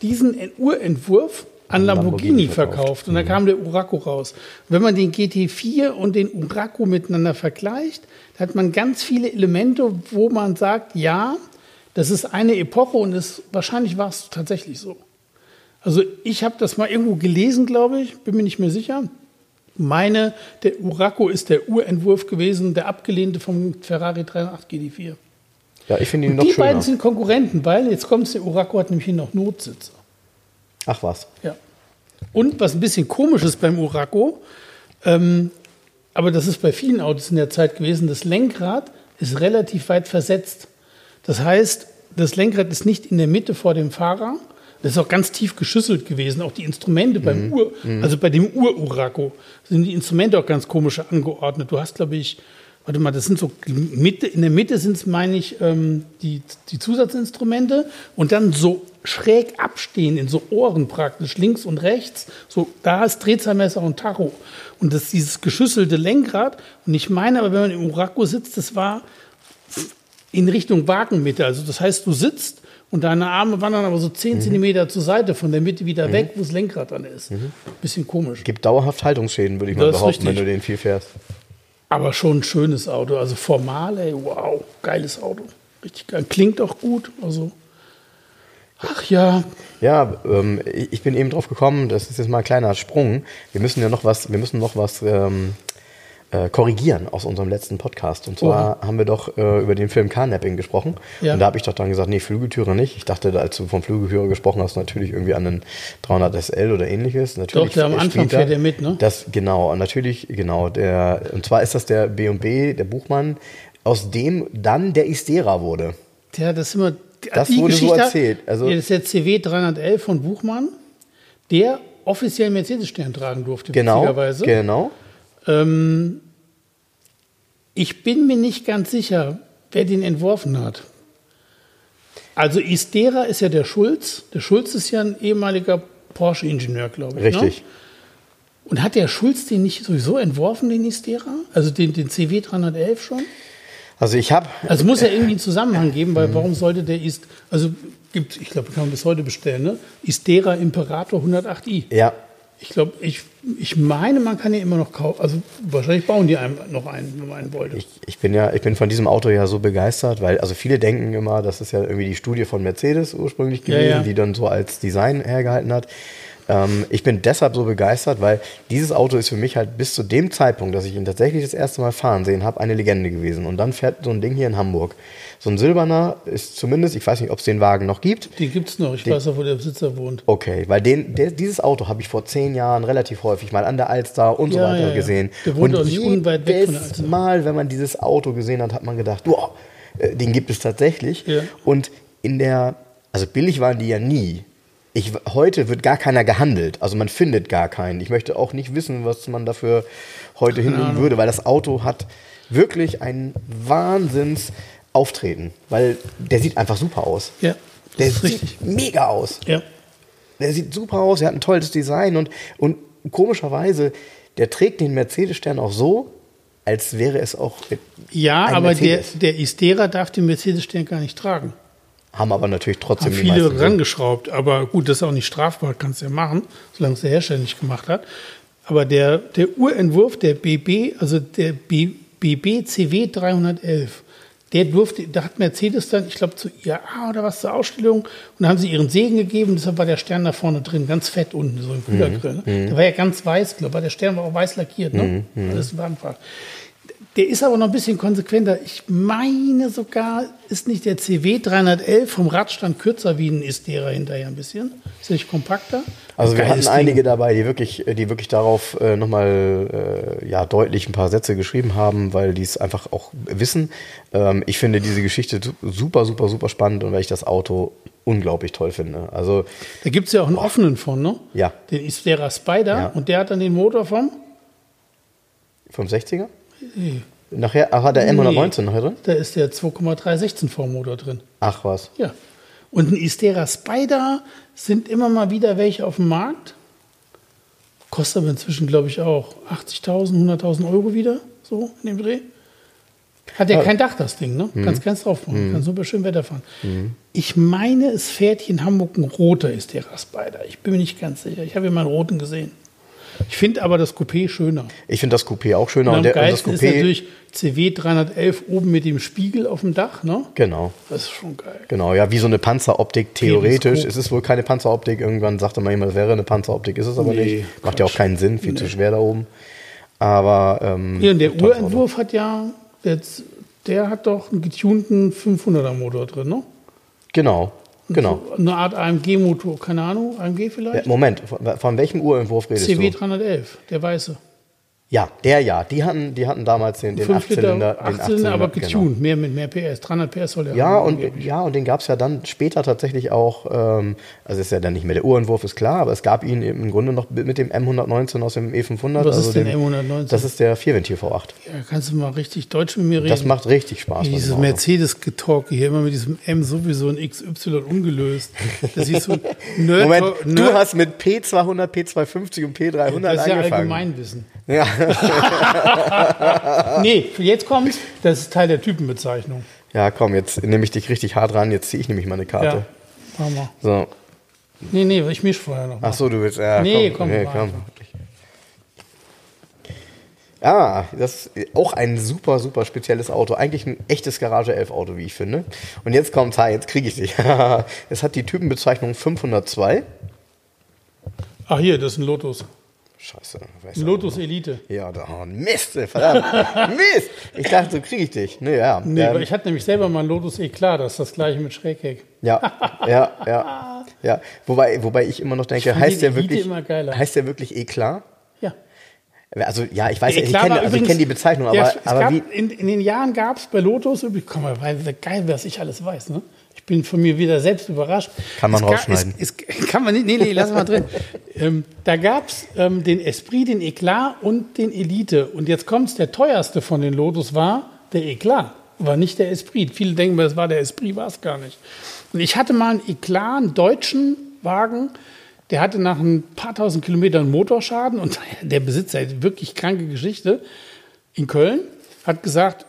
diesen Urentwurf an Lamborghini, Lamborghini verkauft. verkauft. Und dann mhm. kam der Uraco raus. Und wenn man den GT4 und den Uraco miteinander vergleicht, hat man ganz viele Elemente, wo man sagt, ja, das ist eine Epoche und es, wahrscheinlich war es tatsächlich so. Also ich habe das mal irgendwo gelesen, glaube ich, bin mir nicht mehr sicher meine, der Uraco ist der Urentwurf gewesen, der abgelehnte vom Ferrari 308 GT4. Ja, ich finde ihn Und noch Die schöner. beiden sind Konkurrenten, weil jetzt kommt der Uraco hat nämlich hier noch Notsitze. Ach was. Ja. Und was ein bisschen komisch ist beim Uraco, ähm, aber das ist bei vielen Autos in der Zeit gewesen, das Lenkrad ist relativ weit versetzt. Das heißt, das Lenkrad ist nicht in der Mitte vor dem Fahrer, das ist auch ganz tief geschüsselt gewesen. Auch die Instrumente beim mhm. Ur, mhm. also bei dem Ur-Uraco, sind die Instrumente auch ganz komisch angeordnet. Du hast, glaube ich, warte mal, das sind so Mitte, in der Mitte sind es, meine ich, ähm, die, die Zusatzinstrumente und dann so schräg abstehen in so Ohren praktisch, links und rechts. So, da ist Drehzahlmesser und Tacho. Und das ist dieses geschüsselte Lenkrad. Und ich meine aber, wenn man im Uraco sitzt, das war in Richtung Wagenmitte. Also das heißt, du sitzt und deine Arme wandern aber so 10 mhm. Zentimeter zur Seite von der Mitte wieder mhm. weg, wo das Lenkrad dann ist. Mhm. Bisschen komisch. Gibt dauerhaft Haltungsschäden, würde ich mal behaupten, wenn du den viel fährst. Aber schon ein schönes Auto. Also formal, ey, wow, geiles Auto. Richtig geil. Klingt auch gut. Also, ach ja. Ja, ähm, ich bin eben drauf gekommen, das ist jetzt mal ein kleiner Sprung. Wir müssen ja noch was, wir müssen noch was ähm, äh, korrigieren aus unserem letzten Podcast. Und zwar oh. haben wir doch äh, über den Film Carnapping gesprochen. Ja. Und da habe ich doch dann gesagt, nee, Flügeltüre nicht. Ich dachte, als du vom Flügeltüre gesprochen hast, natürlich irgendwie an den 300 SL oder ähnliches. Natürlich doch, der am Anfang fährt der mit, ne? Das, genau, und natürlich, genau. Der, und zwar ist das der B&B, der Buchmann, aus dem dann der Istera wurde. Ja, das ist immer... Das wurde Geschichte, so erzählt. Also, das ist der CW 311 von Buchmann, der offiziell Mercedes-Stern tragen durfte, genau, Genau. Ähm, ich bin mir nicht ganz sicher, wer den entworfen hat. Also Istera ist ja der Schulz. Der Schulz ist ja ein ehemaliger Porsche-Ingenieur, glaube ich. Ne? Richtig. Ne? Und hat der Schulz den nicht sowieso entworfen, den Istera? Also den, den CW 311 schon? Also ich habe. Also muss ja irgendwie einen Zusammenhang geben, weil warum sollte der ist, also gibt, ich glaube, kann man bis heute bestellen, ne? Istera Imperator 108i. Ja, ich glaube, ich, ich meine, man kann ja immer noch kaufen. Also wahrscheinlich bauen die einem noch einen, wenn man einen wollte. Ich, ich, bin ja, ich bin von diesem Auto ja so begeistert, weil also viele denken immer, das ist ja irgendwie die Studie von Mercedes ursprünglich gewesen, ja, ja. die dann so als Design hergehalten hat. Ähm, ich bin deshalb so begeistert, weil dieses Auto ist für mich halt bis zu dem Zeitpunkt, dass ich ihn tatsächlich das erste Mal fahren sehen habe, eine Legende gewesen. Und dann fährt so ein Ding hier in Hamburg. So ein silberner ist zumindest, ich weiß nicht, ob es den Wagen noch gibt. Die gibt es noch, ich den, weiß auch, wo der Besitzer wohnt. Okay, weil den, der, dieses Auto habe ich vor zehn Jahren relativ häufig mal an der Alster und ja, so weiter ja, ja. gesehen. Der wohnt und auch nicht unweit weg von der Alster. Mal, wenn man dieses Auto gesehen hat, hat man gedacht, boah, äh, den gibt es tatsächlich. Und in der, also billig waren die ja nie. Ich, heute wird gar keiner gehandelt. Also man findet gar keinen. Ich möchte auch nicht wissen, was man dafür heute hinlegen würde, weil das Auto hat wirklich ein Wahnsinns Auftreten, weil der sieht einfach super aus. Ja. Der sieht richtig. mega aus. Ja. Der sieht super aus, er hat ein tolles Design und, und komischerweise, der trägt den Mercedes-Stern auch so, als wäre es auch. Ja, ein aber der, der Istera darf den Mercedes-Stern gar nicht tragen. Haben aber natürlich trotzdem Haben viele rangeschraubt, aber gut, das ist auch nicht strafbar, kannst du ja machen, solange es der Hersteller nicht gemacht hat. Aber der, der Urentwurf, der BB, also der B, BB CW 311, der durfte, da hat Mercedes dann, ich glaube, zu IAA oder was zur Ausstellung, und da haben sie ihren Segen gegeben, deshalb war der Stern da vorne drin, ganz fett unten, so im Kühlergrill. Ne? Der war ja ganz weiß, glaube ich, der Stern war auch weiß lackiert, ne? Das ist ein Wagenfahrt. Der ist aber noch ein bisschen konsequenter. Ich meine sogar, ist nicht der CW 311 vom Radstand kürzer wie ein Istera hinterher ein bisschen? Ist nicht kompakter? Also wir hatten einige Ding. dabei, die wirklich, die wirklich darauf äh, nochmal äh, ja, deutlich ein paar Sätze geschrieben haben, weil die es einfach auch wissen. Ähm, ich finde diese Geschichte su- super, super, super spannend und weil ich das Auto unglaublich toll finde. Also Da gibt es ja auch einen offenen von, ne? ja, Den Istera Spider Ja. und der hat dann den Motor vom? 560er. Nee. Nachher ach, hat der M119 nachher drin? Da ist der 2,316 V Motor drin. Ach was. Ja. Und ein Istera Spider sind immer mal wieder welche auf dem Markt. Kostet aber inzwischen, glaube ich, auch 80.000, 100.000 Euro wieder, so in dem Dreh. Hat ja Ah. kein Dach, das Ding, ne? Kannst ganz drauf fahren, kannst super schön Wetter fahren. Ich meine, es fährt hier in Hamburg ein roter Istera Spider. Ich bin mir nicht ganz sicher. Ich habe ja mal einen roten gesehen. Ich finde aber das Coupé schöner. Ich finde das Coupé auch schöner. Und Und, der, und das geilsten ist Coupé, natürlich CW 311 oben mit dem Spiegel auf dem Dach, ne? genau. Das ist schon geil. Genau, ja, wie so eine Panzeroptik theoretisch. Periskop. Es ist wohl keine Panzeroptik. Irgendwann sagte man immer, es wäre eine Panzeroptik, ist es aber Nee, nicht. Macht ja auch Quatsch. keinen Sinn, viel zu schwer da oben. Aber ähm, Hier, und der. Urentwurf hat ja, jetzt, der hat doch einen getunten 500er Motor drin, ne? Genau, genau. Eine Art AMG-Motor, keine Ahnung, AMG vielleicht? Moment, von, von welchem Urentwurf redest CW du? 311, der weiße. Ja, der ja. Die hatten, die hatten damals den, den 5 Achtzylinder. Liter, den 8 Zylinder, aber genau. getuned, mehr mit mehr PS. 300 PS soll der Ja, haben, und, angeblich. ja, und den gab es ja dann später tatsächlich auch, ähm, also ist ja dann nicht mehr der Urentwurf, ist klar, aber es gab ihn im Grunde noch mit dem M119 aus dem E500. Was ist also denn dem, M119? Das ist der Vierventil V8. Ja, kannst du mal richtig Deutsch mit mir reden? Das macht richtig Spaß. Dieses. Mercedes-Getalke hier, immer mit diesem M sowieso ein XY ungelöst. Das ist so (laughs) Nerd. Moment, du Nerd- hast mit P200, P250 und P300 das ist ja. Allgemeinwissen. Ja. (laughs) Nee, jetzt kommt's. Das ist Teil der Typenbezeichnung. ja, komm, jetzt nehme ich dich richtig hart ran. Jetzt ziehe ich nämlich meine Karte. Ja. Mach mal. So. Nee, nee, ich misch vorher noch. Mal. Ach so, du willst. Ja, Nee, komm, komm, nee, komm. Ja, das ist auch ein super, super spezielles Auto. Eigentlich ein echtes Garage 11 Auto, wie ich finde. Und jetzt kommt's, ha, jetzt kriege ich dich. (laughs) es hat die Typenbezeichnung 502. Ach hier, das ist ein Lotus. Scheiße. Auch Lotus. Elite. Ja, da, oh, Mist, verdammt. (laughs) Mist. Ich dachte, so kriege ich dich. Nee, ja. Nee, ähm, ich hatte nämlich selber mal ein Lotus Eclat, das ist das gleiche mit Schrägheck. Ja, (laughs) ja, ja. ja. Wobei, wobei ich immer noch denke, heißt der wirklich, heißt der wirklich Eklat? Ja. Also ja, ich weiß, ja, ich kenne also ich kenn die Bezeichnung, aber, Ja, aber gab, wie, in, in den Jahren gab es bei Lotus, komm mal, weil geil, was ich alles weiß. Ne? Ich bin von mir wieder selbst überrascht. Kann man Es rausschneiden. Es, es, kann man nicht, nee, nee, lass mal drin. (laughs) ähm, da gab es ähm, den Esprit, den Eclat und den Elite. Und jetzt kommt's, der teuerste von den Lotus war der Eclat, war nicht der Esprit. Viele denken, es war der Esprit, war es gar nicht. Und ich hatte mal einen Eclat, einen deutschen Wagen, der hatte nach ein paar tausend Kilometern Motorschaden und (laughs) der Besitzer, wirklich kranke Geschichte, in Köln, hat gesagt,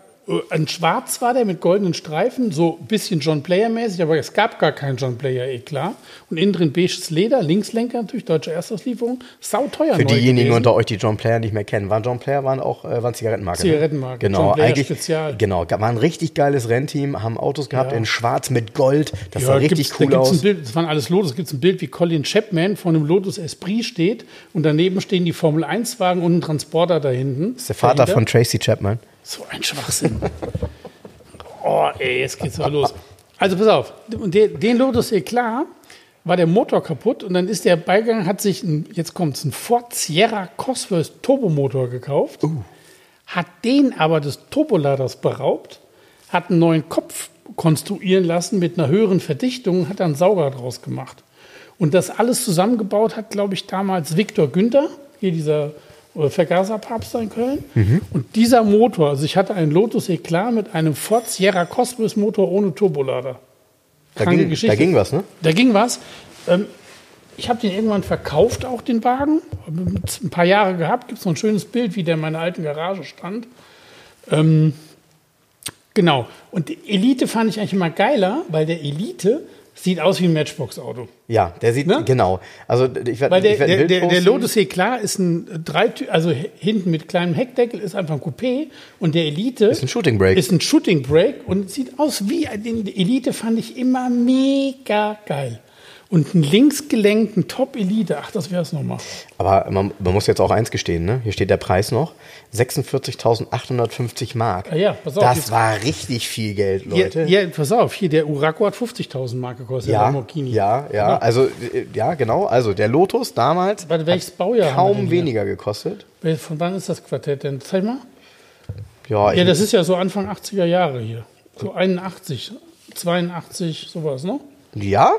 ein Schwarz war der mit goldenen Streifen, so ein bisschen John Player-mäßig, aber es gab gar keinen John Player, eh klar. Und innen drin beiges Leder, Linkslenker natürlich, deutsche Erstauslieferung, sauteuer für diejenigen gewesen. unter euch, die John Player nicht mehr kennen, waren John Player waren auch äh, waren Zigarettenmarke. ne? Zigarettenmarke, Genau, John Player eigentlich Spezial. genau, war ein richtig geiles Rennteam, haben Autos gehabt Ja. in Schwarz mit Gold, das sah Ja, richtig gibt's- cool da gibt's aus. Bild, das waren alles Lotus. Es gibt ein Bild, wie Colin Chapman vor einem Lotus Esprit steht und daneben stehen die Formel 1-Wagen und ein Transporter da hinten. Das ist der Vater Dahinter. von Tracy Chapman. So ein Schwachsinn. (laughs) oh, ey, jetzt geht's aber los. Also pass auf, und der, den Lotus Eclat war der Motor kaputt und dann ist der beigegangen, hat sich, ein, jetzt kommt's, ein Ford Sierra Cosworth Turbomotor gekauft, hat den aber des Turboladers beraubt, hat einen neuen Kopf konstruieren lassen mit einer höheren Verdichtung, hat dann Sauger draus gemacht. Und das alles zusammengebaut hat, glaube ich, damals Viktor Günther, hier dieser Vergaserpapst in Köln. Und dieser Motor, also ich hatte einen Lotus Eclat mit einem Ford Sierra Cosmos Motor ohne Turbolader. Da ging, Geschichte. da ging was, ne? Da ging was. Ähm, ich habe den irgendwann verkauft, auch den Wagen. Ein paar Jahre gehabt. Gibt es noch ein schönes Bild, wie der in meiner alten Garage stand. Ähm, genau. Und die Elite fand ich eigentlich immer geiler, weil der Elite sieht aus wie ein Matchbox-Auto. Ja, der sieht, Ne? genau. Also ich werde der, ich werd der, der. Lotus E-Klar ist ein Dreitür, also hinten mit kleinem Heckdeckel ist einfach ein Coupé und der Elite Ist ein Shooting Brake. ist ein Shooting Brake und sieht aus wie den Elite fand ich immer mega geil. Und einen linksgelenkten Top Elite, ach, das wäre es nochmal. Aber man, man muss jetzt auch eins gestehen, ne? Hier steht der Preis noch. 46.850 Mark. Ah ja, pass auf, Das war richtig viel Geld, Leute. hier, pass auf, hier der Uraco hat 50.000 Mark gekostet, der Ja, Lamborghini. ja, ja, also ja, genau. Also der Lotus damals Warte, welches Baujahr kaum weniger gekostet. Von wann ist das Quartett denn? Zeig mal. Ja, Ja, das ist ja so Anfang 80er Jahre hier. So 81, 82, sowas, ne? ja.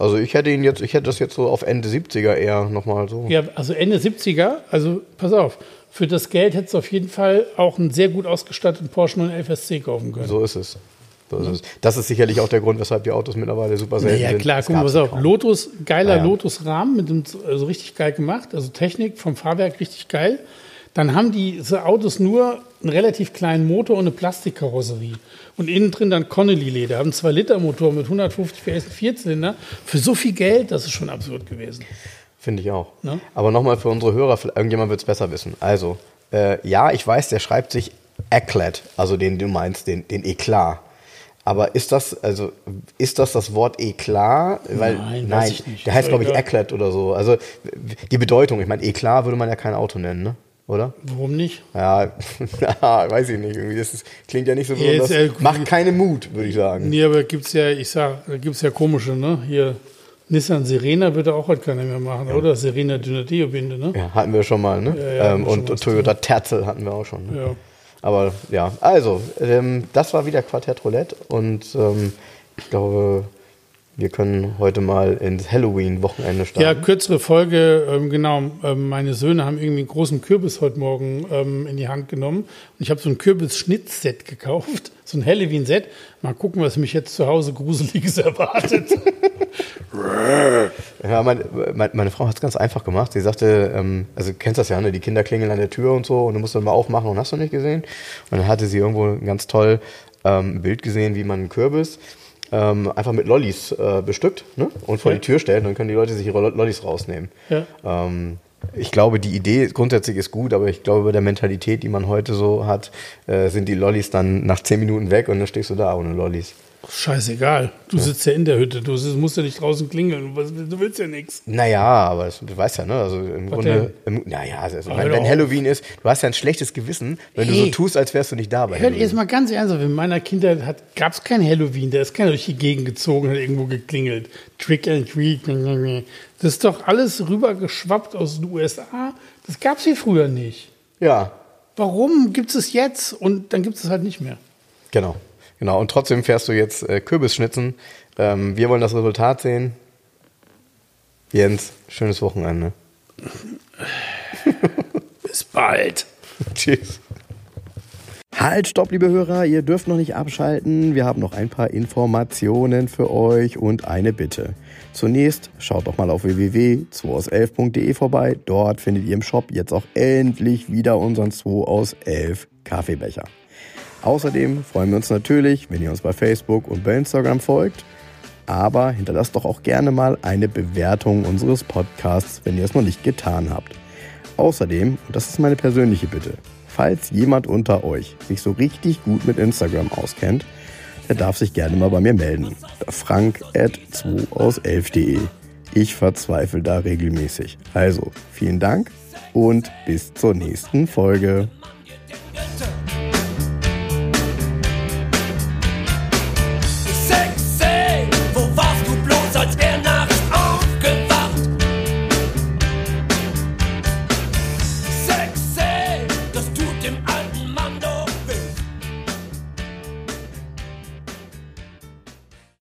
Also ich hätte ihn jetzt, ich hätte das jetzt so auf Ende 70er eher nochmal so. Ja, also Ende 70er, also pass auf, für das Geld hättest du auf jeden Fall auch einen sehr gut ausgestatteten Porsche 911 SC kaufen können. So ist es. So ist. Das ist sicherlich auch der Grund, weshalb die Autos mittlerweile super selten Ja, sind. klar, Es guck mal, pass auf. kaum. Lotus, geiler Ah, ja. Lotus-Rahmen, mit dem, also richtig geil gemacht, also Technik vom Fahrwerk richtig geil. Dann haben diese Autos nur einen relativ kleinen Motor und eine Plastikkarosserie. Und innen drin dann Connelly-Leder. Haben einen 2-Liter-Motor mit 150 PS, einen Vierzylinder. Für so viel Geld, das ist schon absurd gewesen. Finde ich auch. Ne? Aber nochmal für unsere Hörer, irgendjemand wird es besser wissen. Also, äh, ja, ich weiß, der schreibt sich Eclat, also den du meinst, den, den Eklat. Aber ist das, also, ist das das Wort Eklat? Weil, Nein, nicht. der heißt, glaube ich. Eclat oder so. Also, die Bedeutung, ich meine, Eklat würde man ja kein Auto nennen, ne? Oder? Warum nicht? Ja, (laughs) weiß ich nicht. Irgendwie, das ist, klingt ja nicht so Ja, besonders. ist, äh, macht keine Mut, würde ich sagen. Nee, aber gibt's ja, ich sag, da gibt's ja komische, ne? Hier, Nissan Serena würde auch heute keiner mehr machen, oder? Serena Dynateo-Binde, ne? Ja, hatten wir schon mal, ne? Ja, ja, ähm, und. Toyota Terzel hatten wir auch schon. Ne? Ja. Aber ja, also, ähm, das war wieder Quartett Roulette und ähm, ich glaube, wir können heute mal ins Halloween-Wochenende Ja, starten. kürzere Folge, ähm, genau. Ähm, meine Söhne haben irgendwie einen großen Kürbis heute Morgen ähm, in die Hand genommen. Und ich habe so ein Kürbis-Schnittset gekauft, (laughs) so ein Halloween-Set. Mal gucken, was mich jetzt zu Hause Gruseliges (laughs) erwartet. (laughs) Ja, meine, meine, meine Frau hat es ganz einfach gemacht. Sie sagte, ähm, also du kennst das ja, ne? die Kinder klingeln an der Tür und so und du musst dann mal aufmachen und hast du nicht gesehen. Und dann hatte sie irgendwo ganz toll ähm, ein Bild gesehen, wie man einen Kürbis ähm, einfach mit Lollis äh, bestückt ne? und vor Ja. die Tür stellt. Dann können die Leute sich ihre Lo- Lollis rausnehmen. Ja. Ähm, ich glaube, die Idee grundsätzlich ist gut, aber ich glaube, bei der Mentalität, die man heute so hat, äh, sind die Lollis dann nach zehn Minuten weg und dann stehst du da ohne Lollis. Scheißegal. Du sitzt ja in der Hütte. Du musst ja nicht draußen klingeln. Was- Du willst ja nichts. Naja, aber das, du weißt ja, ne? Also im Grunde, im, naja, also, hör wenn, wenn. Halloween ist, du hast ja ein schlechtes Gewissen, wenn du so Hey. tust, als wärst du nicht da bei Hört jetzt mal ganz ernsthaft, in meiner Kindheit gab es kein Halloween, der ist keiner durch die Gegend gezogen, hat irgendwo geklingelt. Trick and Treat. Das ist doch alles rübergeschwappt aus den USA. Das gab es hier früher nicht. Ja, Warum gibt es jetzt und dann gibt es halt nicht mehr? genau. Genau. Und trotzdem fährst du jetzt äh, Kürbisschnitzen. Ähm, wir wollen das Resultat sehen. Jens, schönes Wochenende. (laughs) Bis bald. (laughs) Tschüss. Halt, stopp, liebe Hörer, ihr dürft noch nicht abschalten. Wir haben noch ein paar Informationen für euch und eine Bitte. Zunächst schaut doch mal auf www.2aus11.de vorbei. Dort findet ihr im Shop jetzt auch endlich wieder unseren 2 aus 11 Kaffeebecher. Außerdem freuen wir uns natürlich, wenn ihr uns bei Facebook und bei Instagram folgt. Aber hinterlasst doch auch gerne mal eine Bewertung unseres Podcasts, wenn ihr es noch nicht getan habt. Außerdem, und das ist meine persönliche Bitte, falls jemand unter euch sich so richtig gut mit Instagram auskennt, der darf sich gerne mal bei mir melden. Frank at 2 aus 11.de. Ich verzweifle da regelmäßig. Also, vielen Dank und bis zur nächsten Folge.